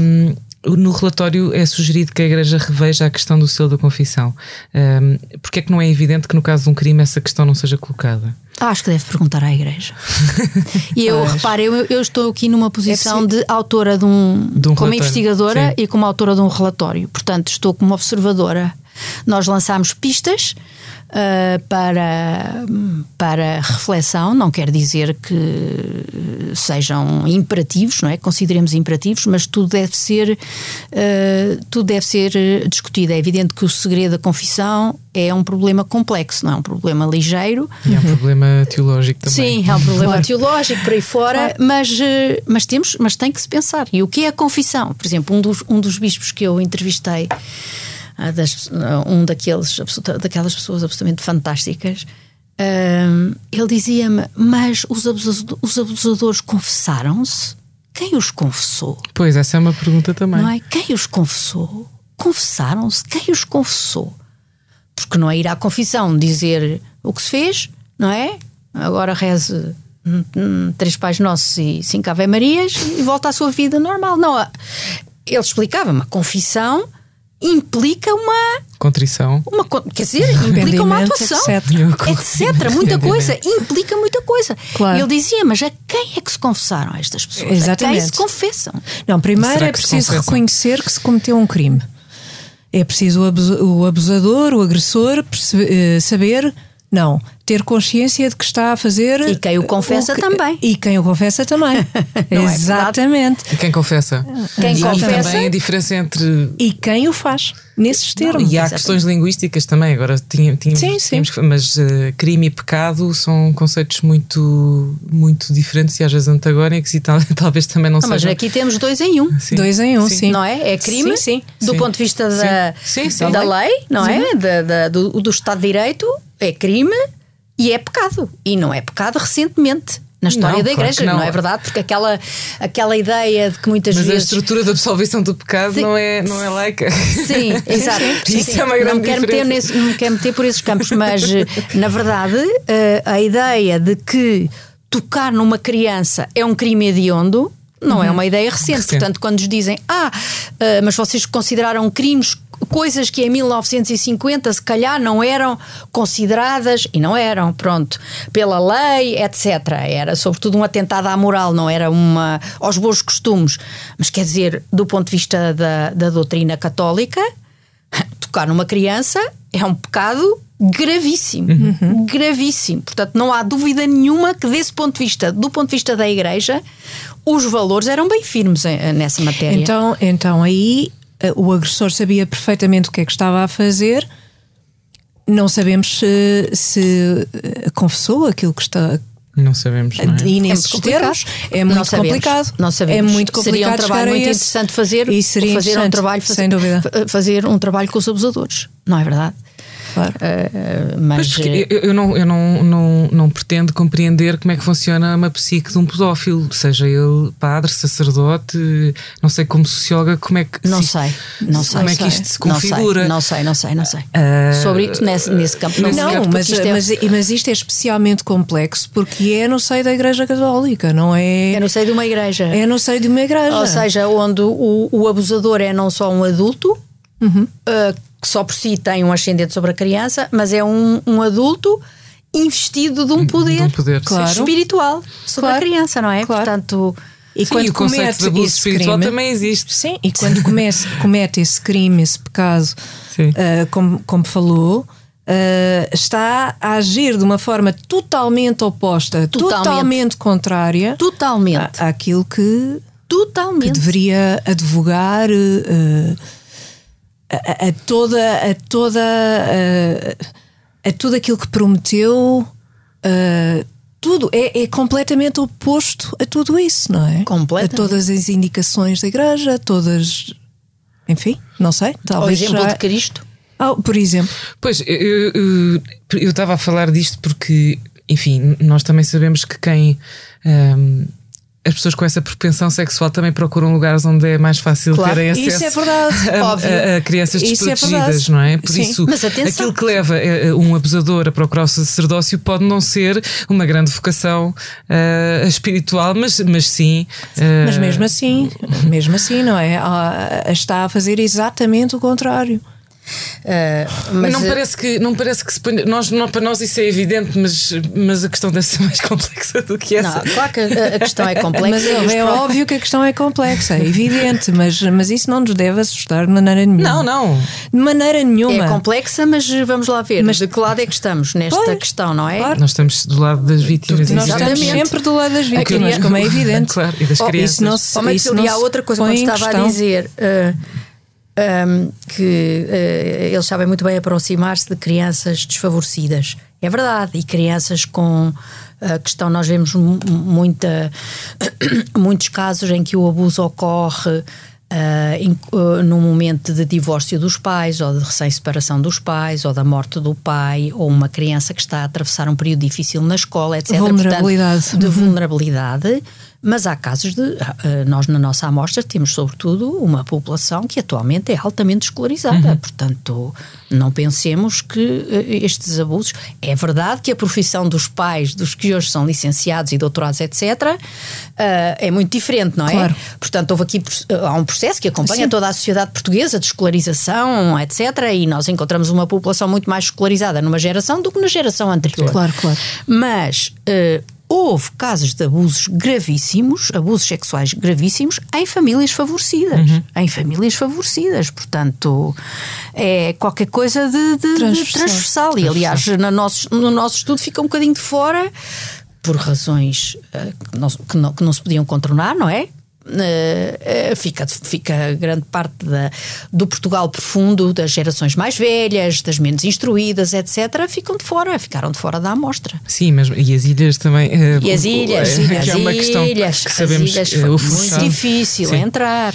um, no relatório é sugerido que a Igreja reveja a questão do selo da confissão. Um, porque é que não é evidente que no caso de um crime essa questão não seja colocada? Acho que deve perguntar à Igreja. e eu, repare, eu, eu, estou aqui numa posição é de autora de um. De um como investigadora Sim. e como autora de um relatório. Portanto, estou como observadora. Nós lançámos pistas uh, para, para reflexão, não quer dizer que sejam imperativos, não é? Consideremos imperativos, mas tudo deve ser, uh, tudo deve ser discutido. É evidente que o segredo da confissão é um problema complexo, não é um problema ligeiro. E é um problema teológico também. Sim, é um problema claro. teológico por aí fora, claro. mas, mas, temos, mas tem que se pensar. E o que é a confissão? Por exemplo, um dos, um dos bispos que eu entrevistei ah, das, ah, um daqueles, daquelas pessoas absolutamente fantásticas, um, ele dizia-me: Mas os, abusadores, os abusadores confessaram-se? Quem os confessou? Pois, essa é uma pergunta também. Não é? Quem os confessou? Confessaram-se? Quem os confessou? Porque não é ir à confissão dizer o que se fez, não é? Agora reze hum, hum, três pais nossos e cinco Ave Marias e volta à sua vida normal. Não, ele explicava-me: a confissão implica uma contrição, uma, quer dizer, implica uma atuação, etc. etc. Muita coisa, implica muita coisa. Claro. Ele dizia, mas a quem é que se confessaram estas pessoas? Exatamente. A quem se confessam? Não, primeiro é preciso reconhecer que se cometeu um crime. É preciso o abusador, o agressor, eh, saber não, ter consciência de que está a fazer. E quem o confessa o que, também. E quem o confessa também. É Exatamente. É e quem confessa. Quem e confessa. também a diferença entre. E quem o faz, nesses termos. Não, e há Exatamente. questões linguísticas também. Agora tínhamos. sim, sim. Tínhamos, mas uh, crime e pecado são conceitos muito, muito diferentes e às vezes antagónicos e tal, talvez também não, não sejam. Mas aqui temos dois em um. Sim. Dois em um, sim. sim. Não é? É crime sim, sim. do ponto de vista da, da lei, não é? Da, da, do, do Estado de Direito, é crime e é pecado. E não é pecado recentemente na história não, da Igreja, claro não. não. é verdade? Porque aquela, aquela ideia de que muitas Mas vezes. Mas a estrutura da absolvição do pecado não é, não é laica. Sim, exato. Isso sim. é uma grande não quero, meter nesse, não quero meter por esses campos, mas na verdade a ideia de que tocar numa criança é um crime hediondo. Não é uhum. é uma ideia recente. recente. Portanto, quando nos dizem, ah, mas vocês consideraram crimes coisas que em 1950 se calhar não eram consideradas, e não eram, pronto, pela lei, etc. Era sobretudo um atentado à moral, não era uma aos bons costumes. Mas quer dizer, do ponto de vista da, da doutrina católica, tocar numa criança é um pecado gravíssimo, uhum. gravíssimo. Portanto, não há dúvida nenhuma que desse ponto de vista, do ponto de vista da Igreja, os valores eram bem firmes eh, nessa matéria. Então, então aí o agressor sabia perfeitamente o que é que estava a fazer. Não sabemos se, se eh, confessou aquilo que está, Não sabemos. Não é? E nesses muito termos complicado. é muito Não sabemos, complicado. Não sabemos. É muito complicado. Seria um trabalho muito esse. interessante fazer, E seria fazer um trabalho sem dúvida. fa- fazer um trabalho com os abusadores, não é verdade? Claro. Pois, mas porque eh, eu, eu não, eu não, não, não pretendo compreender como é que funciona uma psique de um pedófilo, seja ele padre, sacerdote, não sei como socióloga, como é que. não se- sei, não sei. Como é que sei. isto se Não sei, configura? Não sei, não sei, não sei. Ah, Sobre isso, nesse, nesse campo não, Não, mas, isto é- mas, mas isto é especialmente complexo porque é no seio da Igreja Católica, não é? eu não sei de uma igreja. É no seio de uma igreja. Ou seja, onde o, o abusador é não só um adulto, Uhum. eh, que só por si tem um ascendente sobre a criança, mas é um, um adulto investido de um poder, um poder, Claro. espiritual sobre Claro. a criança, não é? Claro. Portanto, e Sim, e o conceito de abuso esse espiritual crime- também existe. Sim, e quando comece, comete esse crime, esse pecado, ah, como, como falou, ah, está a agir de uma forma totalmente oposta, Totalmente. totalmente, contrária totalmente, à- àquilo que, que totalmente. deveria advogar ah, a, a- a toda a toda ah, a tudo aquilo que prometeu. ah, tudo é, é completamente oposto a tudo isso, não é? Completamente. A todas as indicações da igreja, todas. Enfim, não sei. Talvez. exemplo já- de Cristo. Ah, por exemplo. Pois, eu- eu estava a falar disto porque, enfim, nós também sabemos que quem. ahm, as pessoas com essa propensão sexual também procuram lugares onde é mais fácil Claro, terem acesso isso é verdade, a, óbvio. a- a crianças Isso é desprotegidas, verdade. não é? Por Sim. isso, Mas atenção. aquilo que leva eh, um abusador a procurar o sacerdócio pode não ser uma grande vocação ah, espiritual, mas, mas sim. ah, Mas mesmo assim, mesmo assim, não é? Ah, está a fazer exatamente o contrário. Eh, mas, não eh, parece que não parece que se ponha, nós não, para nós isso é evidente mas mas a questão deve ser mais complexa do que essa não, claro que a, a questão é complexa. Mas é, é óbvio que a questão é complexa, é evidente, mas, mas isso não nos deve assustar de maneira nenhuma. não não De maneira nenhuma. É complexa, mas vamos lá ver. Mas- de que lado é que estamos nesta Pois, questão, não é? claro. Nós estamos do lado das vítimas. Nós estamos sempre do lado das vítimas, criança- como é evidente. Claro, e das Oh, crianças. Isso não se, Oh, isso e não há outra coisa quando em estava a dizer uh, um, que uh, eles sabem muito bem aproximar-se de crianças desfavorecidas. É verdade, e crianças com a questão, nós vemos mu- muita, muitos casos em que o abuso ocorre. Uh, em, uh, num momento de divórcio dos pais, ou de recém-separação dos pais, ou da morte do pai, ou uma criança que está a atravessar um período difícil na escola, etc. Vulnerabilidade. Portanto, de vulnerabilidade, mas há casos de. ah, ah, Nós, na nossa amostra, temos, sobretudo, uma população que atualmente é altamente escolarizada. Portanto, não pensemos que eh, estes abusos. É verdade que a profissão dos pais, dos que hoje são licenciados e doutorados, etc., ah, é muito diferente, não é? Claro. Portanto, houve aqui há um processo que acompanha Sim. toda a sociedade portuguesa de escolarização, etc. E nós encontramos uma população muito mais escolarizada numa geração do que na geração anterior. Claro, claro. Mas eh, houve casos de abusos gravíssimos, abusos sexuais gravíssimos, em famílias favorecidas. Em famílias favorecidas. Portanto, é qualquer coisa de, de- de Transversal. transversal. E aliás, no nosso, no nosso estudo fica um bocadinho de fora, por razões eh, que, não, que não- que não se podiam contornar, não é? Eh, eh, fica, fica grande parte da- do Portugal profundo, das gerações mais velhas, das menos instruídas, etc., ficam de fora, ficaram de fora da amostra. Sim, mas e as ilhas também. eh, E as ilhas, é uma questão ilhas, que sabemos as ilhas foi muito difícil Sim. entrar.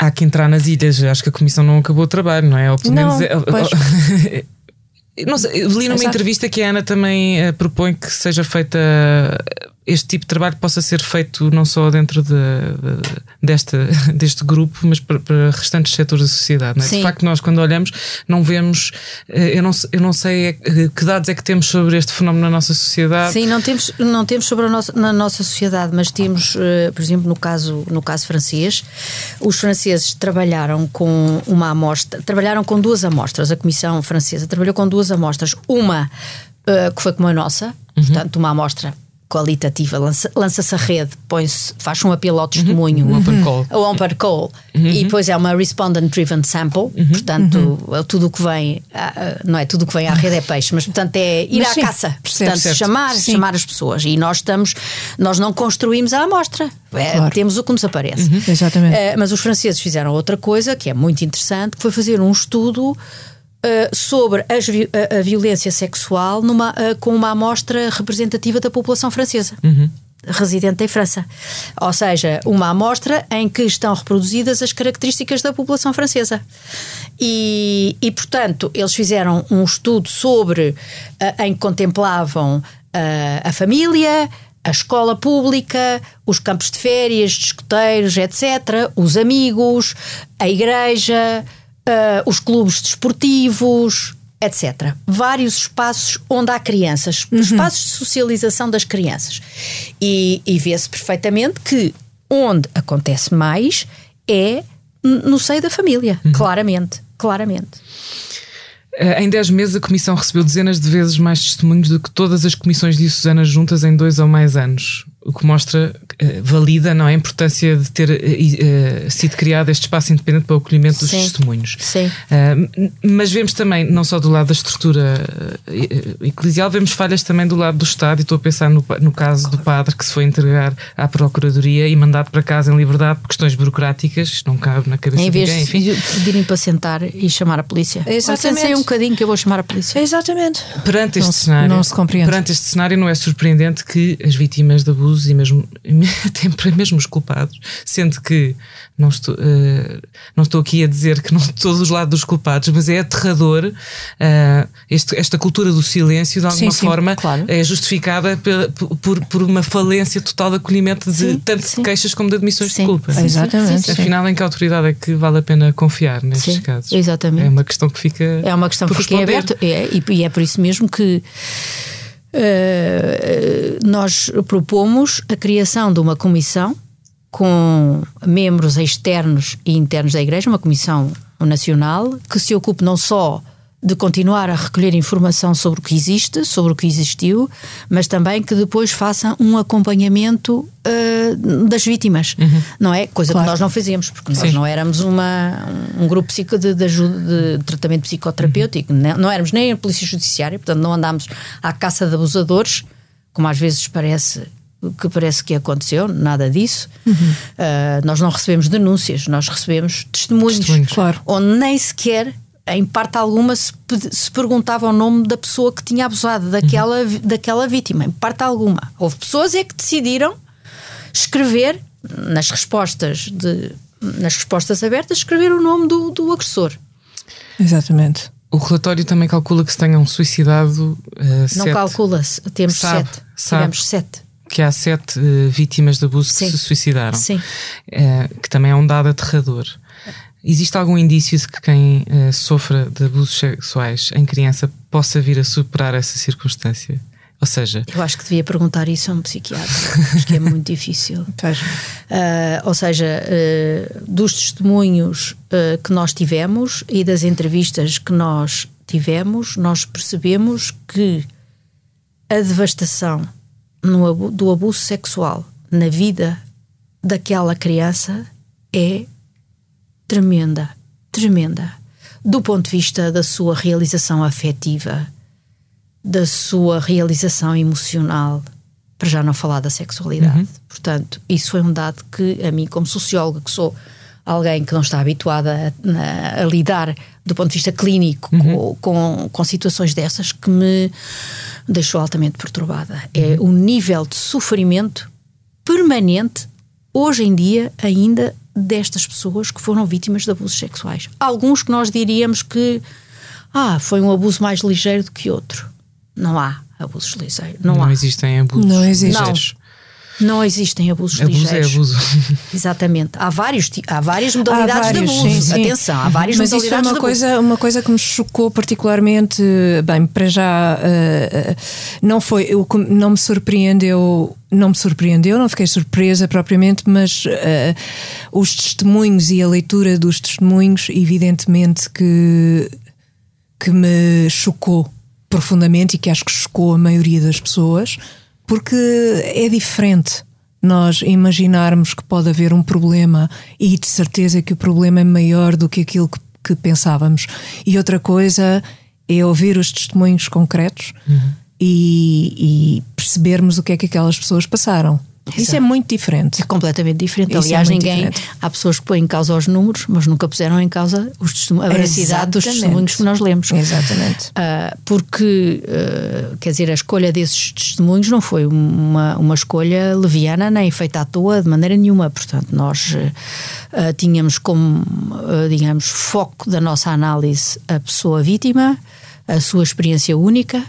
Há que entrar nas ilhas. Acho que a comissão não acabou o trabalho, não é? Ou pelo Não, menos é- não sei, li numa Exato. entrevista que a Ana também eh, propõe que seja feita este tipo de trabalho possa ser feito não só dentro de, de- desta, deste grupo, mas para, para restantes setores da sociedade. É? De facto, nós quando olhamos, não vemos, eh, eu não, eu não sei eh, que dados é que temos sobre este fenómeno na nossa sociedade. Sim, não temos, não temos sobre a nossa, na nossa sociedade, mas temos, eh, por exemplo, no caso, no caso francês, os franceses trabalharam com uma amostra, trabalharam com duas amostras. A Comissão Francesa trabalhou com duas amostras. Uma que foi como a nossa, portanto, uma amostra qualitativa, lança- lança-se a rede, põe-se, faz um apelo ao testemunho, Um open call. o open call, e depois é uma respondent driven sample, portanto, tudo o que vem, ah, ah, não é tudo o que vem à rede é peixe, mas portanto é ir Mas à sim, caça, portanto, certo. chamar, Sim. chamar as pessoas. E nós estamos, nós não construímos a amostra, É, Claro. temos o que nos aparece. Exatamente. Eh, mas os franceses fizeram outra coisa que é muito interessante, que foi fazer um estudo Uh, sobre as, a, a, violência sexual numa, uh, com uma amostra representativa da população francesa. Uhum. Residente em França. Ou seja, uma amostra em que estão reproduzidas as características da população francesa. E, e portanto, eles fizeram um estudo sobre uh, em que contemplavam a família, a escola pública, os campos de férias, discoteiros, etc., os amigos, a igreja, uh, os clubes desportivos, etc. Vários espaços onde há crianças, uhum. espaços de socialização das crianças. E, e vê-se perfeitamente que onde acontece mais é no seio da família, uhum. claramente, claramente. Eh, em 10 meses, a Comissão recebeu dezenas de vezes mais testemunhos do que todas as comissões diocesanas juntas em dois ou mais anos o que mostra, uh, valida não é, a importância de ter uh, sido criado este espaço independente para o acolhimento dos Sim. testemunhos. Sim. Uh, mas vemos também, não só do lado da estrutura eclesial, vemos falhas também do lado do Estado, e estou a pensar no, no caso do padre que se foi entregar à Procuradoria e mandado para casa em liberdade por questões burocráticas, isto não cabe na cabeça em vez de ninguém. de pedirem para sentar e chamar a polícia. Exatamente. Pensei um bocadinho que eu vou chamar a polícia. Exatamente. Perante este não cenário, não se compreende. perante este cenário não é surpreendente que as vítimas de abuso e mesmo até mesmo os culpados, sendo que não estou, uh, não estou aqui a dizer que não todos os lados dos culpados, mas é aterrador uh, este, esta cultura do silêncio, de alguma sim, forma, sim, claro. é justificada por, por, por, uma falência total de acolhimento de sim, tanto de queixas como de admissões de culpa. Exatamente. Afinal, em que autoridade é que vale a pena confiar nestes casos? Exatamente. É uma questão que fica. É uma questão que fica aberta. É, e é por isso mesmo que nós propomos a criação de uma comissão com membros externos e internos da Igreja, uma comissão nacional que se ocupe não só de continuar a recolher informação sobre o que existe, sobre o que existiu, mas também que depois façam um acompanhamento uh, das vítimas, uhum. não é? Coisa claro. que nós não fazíamos, porque nós Sim. não éramos uma, um grupo de, de, ajuda, de tratamento psicoterapêutico, uhum. não, não éramos nem a Polícia Judiciária, portanto não andámos à caça de abusadores, como às vezes parece que parece que aconteceu, nada disso. Uhum. Uh, nós não recebemos denúncias, nós recebemos testemunhos, testemunhos. Claro. onde nem sequer em parte alguma se, se, perguntava o nome da pessoa que tinha abusado daquela, uhum. daquela vítima, em parte alguma. Houve pessoas é que decidiram escrever nas respostas de nas respostas abertas escrever o nome do, do agressor. Exatamente. O relatório também calcula que se tenham suicidado uh, Não calcula-se, temos sabe, sete. Sabe Tivemos sete. Que há sete uh, vítimas de abuso Sim. que se suicidaram. Sim. Uh, que também é um dado aterrador. Existe algum indício de que quem uh, sofra de abusos sexuais em criança possa vir a superar essa circunstância? Ou seja, eu acho que devia perguntar isso a um psiquiatra, acho que é muito difícil. Uh, ou seja, uh, dos testemunhos uh, que nós tivemos e das entrevistas que nós tivemos, nós percebemos que a devastação no, do abuso sexual na vida daquela criança é tremenda, tremenda, do ponto de vista da sua realização afetiva, da sua realização emocional, para já não falar da sexualidade. Uhum. Portanto, isso foi um dado que a mim, como socióloga, que sou alguém que não está habituada a, a, a lidar do ponto de vista clínico uhum. com, com, com, situações dessas, que me deixou altamente perturbada. É uhum. o nível de sofrimento permanente, hoje em dia, ainda destas pessoas que foram vítimas de abusos sexuais. Alguns que nós diríamos que ah, foi um abuso mais ligeiro do que outro. Não há abusos ligeiros. Não, não há. existem abusos não existe. ligeiros. Não existem abusos abuso ligeiros. É abuso. Exatamente. Há, vários, há várias modalidades há vários, de abuso. Sim, sim. Atenção, há várias Mas modalidades isso é uma de coisa, abuso. uma coisa que me chocou particularmente. Bem, para já uh, não foi, eu, não me surpreendeu. Não me surpreendeu, não fiquei surpresa propriamente, mas uh, os testemunhos e a leitura dos testemunhos, evidentemente que, que me chocou profundamente e que acho que chocou a maioria das pessoas porque é diferente nós imaginarmos que pode haver um problema e de certeza que o problema é maior do que aquilo que, que pensávamos. E outra coisa é ouvir os testemunhos concretos uhum. e, e, percebermos o que é que aquelas pessoas passaram. Isso é muito diferente. É completamente diferente. Isso é Aliás, muito ninguém. diferente. Há pessoas que põem em causa os números, mas nunca puseram em causa os a veracidade dos testemunhos que nós lemos. Exatamente. Ah, porque, ah, quer dizer, a escolha desses testemunhos não foi uma, uma escolha leviana nem feita à toa de maneira nenhuma. Portanto, nós ah, tínhamos como, digamos, foco da nossa análise a pessoa vítima, a sua experiência única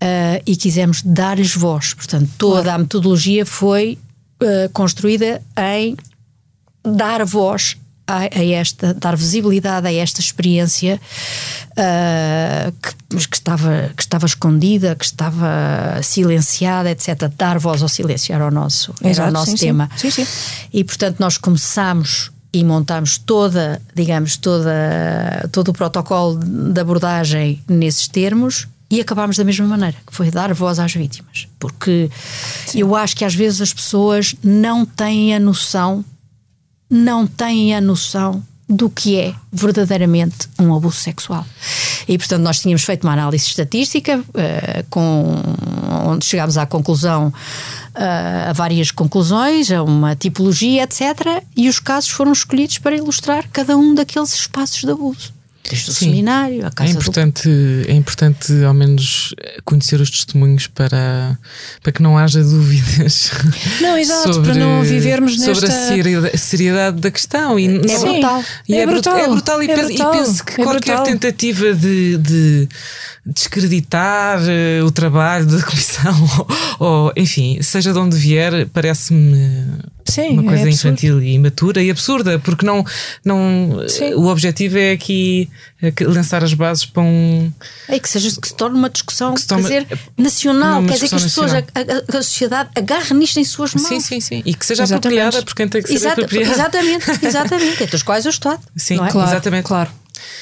ah, e quisemos dar-lhes voz. Portanto, toda a metodologia foi ah, construída em dar voz a, a esta, dar visibilidade a esta experiência ah, que, que estava, que estava escondida, que estava silenciada, etc. Dar voz ao silêncio era o nosso, era Exato, o nosso sim, sim. tema. Sim, sim. E portanto nós começámos e montámos toda, digamos, toda, todo o protocolo de abordagem nesses termos e acabámos da mesma maneira, que foi dar voz às vítimas. Porque eu acho que às vezes as pessoas não têm a noção, não têm a noção do que é verdadeiramente um abuso sexual. E portanto nós tínhamos feito uma análise estatística eh, com onde chegámos à conclusão eh, a várias conclusões, a uma tipologia, etc. E os casos foram escolhidos para ilustrar cada um daqueles espaços de abuso. Desde o Sim. seminário, a É casa do importante, é importante ao menos conhecer os testemunhos para, para que não haja dúvidas. Não, exato, para não vivermos sobre nesta- a seriedade, seriedade da questão. E não- Sim, brutal. E é é, brutal. É brutal e, É penso, brutal. e penso que É qualquer brutal. tentativa de, de descreditar eh, o trabalho da comissão, ou, ou, enfim, seja de onde vier, parece-me Sim, uma é coisa absurdo. infantil e imatura e absurda, porque não, não Sim. o objetivo é aqui que- lançar as bases para um. É que seja que se torne uma discussão, Que torne- quer dizer, nacional, Não, quer dizer que as pessoas, a, a- a sociedade agarre nisto em suas mãos. Sim, sim, sim. E que seja Exatamente. apropriada por quem tem que ser Exata- apropriada. exatamente, exatamente. Entre os quais o Estado. Sim, é? claro. Exatamente. Claro.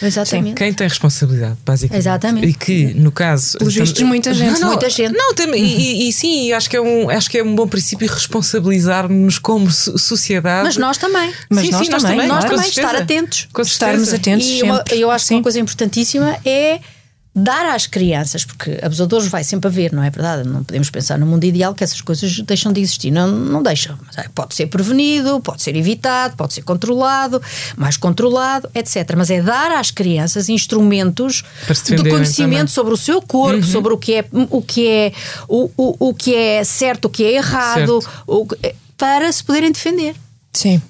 Exatamente. Quem tem responsabilidade, basicamente. Exatamente. E que, no caso. Pelos vistos, muita gente. Não, não, Muita gente. Não, tem- e, e- sim, acho que, é um, acho que é um bom princípio responsabilizar-nos como so- sociedade. Mas nós também. Mas Sim, nós sim, também, Nós claro. com também, estar atentos. Estarmos atentos. E uma- eu acho que Sim. uma coisa importantíssima é dar às crianças, porque abusadores vai sempre haver, não é verdade? Não podemos pensar no mundo ideal que essas coisas deixam de existir. Não, não deixam. Mas, é, Pode ser prevenido, pode ser evitado, pode ser controlado, mais controlado, etc. Mas é dar às crianças instrumentos de conhecimento também. sobre o seu corpo, sobre o que é o que é o, o, o que é certo, o que é errado, o que- para se poderem defender. Sim.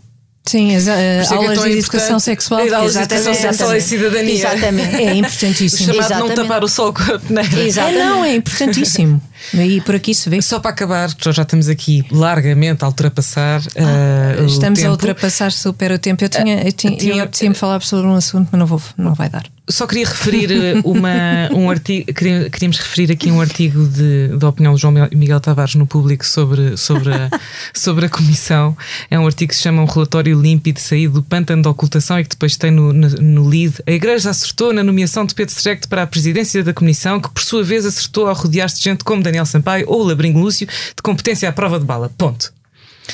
Sim, as, uh, é é aulas tão de educação sexual. aulas de educação Exatamente. sexual e cidadania. Exatamente. É O importantíssimo. chamado não Exatamente. tapar o sol com a peneira. É, Exatamente. não, é importantíssimo. E por aqui se vê. Só para acabar, já estamos aqui largamente a ultrapassar. eh, o Estamos a ultrapassar super o tempo. Eu tinha, eu tinha, tinha- eu tinha falar sobre um assunto, mas não, vou, não vai dar. Só queria referir eh, uma, um artigo, queríamos referir aqui um artigo de, da opinião de João Miguel Tavares no público sobre, sobre, a, sobre a comissão. É um artigo que se chama Um Relatório Límpido saído do pântano da ocultação e que depois tem no, no, no lead. A Igreja acertou na nomeação de Pedro Strecht para a presidência da comissão, que por sua vez acertou ao rodear-se de gente como Daniel Sampaio ou Labrinho Lúcio, de competência à prova de bala. Ponto.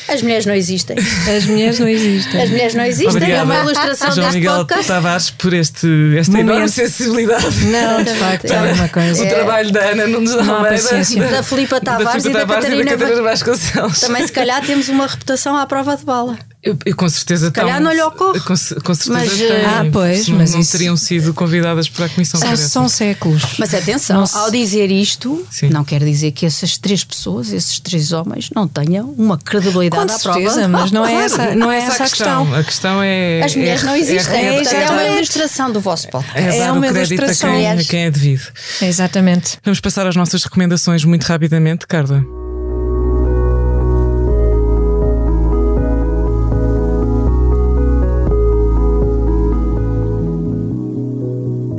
As mulheres não existem. As mulheres não existem. As mulheres não existem. É Obrigada. uma ilustração João deste Miguel podcast. Tavares por este, esta Momento. enorme sensibilidade. Não, de facto, é uma coisa. O trabalho da Ana da Não há Almeida, paciência. Da Filipa Tavares e da Catarina Catarina Vasconcelos. Também, se calhar, temos uma reputação à prova de bala. Eu, eu com certeza calhar tão- não lhe ocorre. Com, com certeza Mas, têm, Ah, pois, senão mas não isso- teriam sido convidadas para a comissão essa. são séculos. Mas atenção, Não se- ao dizer isto, Sim. não quer dizer que essas três pessoas, esses três homens, não tenham uma credibilidade Com à prova. certeza, de mas não é essa, não é Essa essa a questão. A questão é. As mulheres é- não existem. É, É, é, é uma exatamente. ilustração do vosso podcast. é É uma o crédito a ilustração. quem, a quem é devido. Exatamente. Vamos passar às nossas recomendações muito rapidamente, Carla.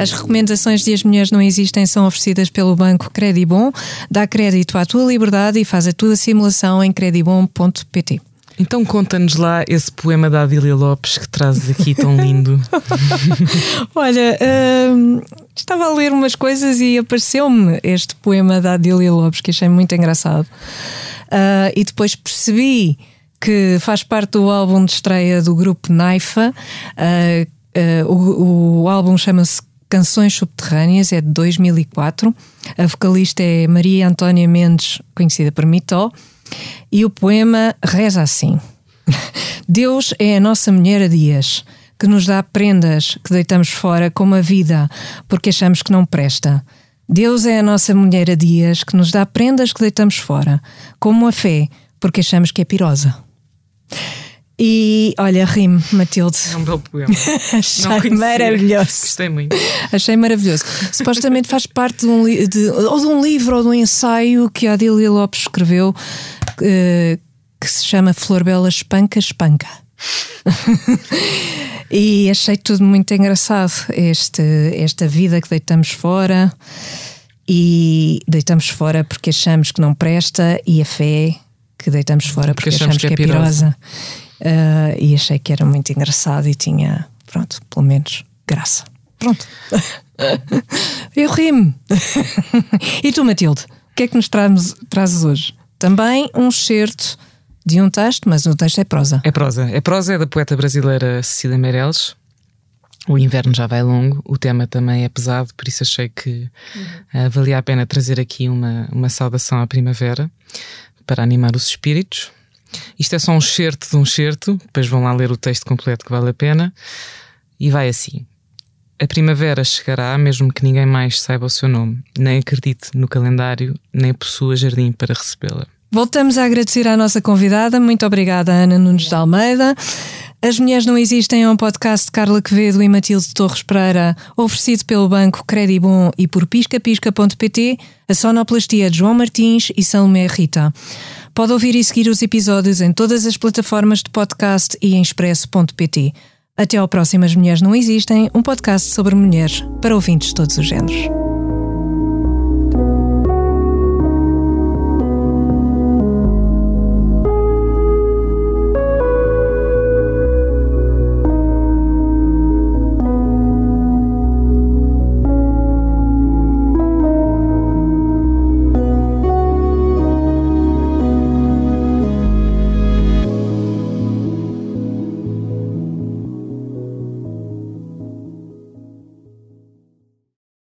As recomendações de As Mulheres Não Existem são oferecidas pelo banco Credibon. Dá crédito à tua liberdade e faz a tua simulação em credibon.pt. Então conta-nos lá esse poema da Adília Lopes que trazes aqui tão lindo. Olha, hum, estava a ler umas coisas e apareceu-me este poema da Adília Lopes que achei muito engraçado. Ah, e depois percebi que faz parte do álbum de estreia do grupo Naifa. Ah, ah, o, o álbum chama-se Canções Subterrâneas, é de 2004. A vocalista é Maria Antónia Mendes, conhecida por Mitó. E o poema reza assim: Deus é a nossa mulher a dias, que nos dá prendas que deitamos fora como a vida, porque achamos que não presta. Deus é a nossa mulher a dias, que nos dá prendas que deitamos fora, como a fé, porque achamos que é pirosa. E olha, rime, Matilde. É um belo poema. Achei maravilhoso. Gostei muito. Achei maravilhoso. Supostamente faz parte de um, de, ou de um livro ou de um ensaio que a Adília Lopes escreveu que, que se chama Flor Bela Espanca Espanca. e achei tudo muito engraçado. Este, esta vida que deitamos fora e deitamos fora porque achamos que não presta, e a fé que deitamos fora porque, porque achamos, achamos, que é, é pirosa. Uh, e achei que era muito engraçado e tinha, pronto, pelo menos graça. Pronto. Eu rimo. e tu, Matilde, o que é que nos trazes, trazes hoje? Também um excerto de um texto, mas o texto é prosa. É prosa. É prosa é da poeta brasileira Cecília Meirelles. O inverno já vai longo, o tema também é pesado, por isso achei que uh, valia a pena trazer aqui uma, uma saudação à primavera para animar os espíritos. Isto é só um certo de um certo, depois vão lá ler o texto completo que vale a pena. E vai assim: A primavera chegará, mesmo que ninguém mais saiba o seu nome, nem acredite no calendário, nem possua jardim para recebê-la. Voltamos a agradecer à nossa convidada. Muito obrigada, Ana Nunes de Almeida. As Mulheres Não Existem é um podcast de Carla Quevedo e Matilde Torres Pereira, oferecido pelo Banco Credibon e por piscapisca.pt, a sonoplastia de João Martins e Salomé Rita. Pode ouvir e seguir os episódios em todas as plataformas de podcast e em expresso.pt. Até ao próximo As Mulheres Não Existem, um podcast sobre mulheres para ouvintes de todos os géneros.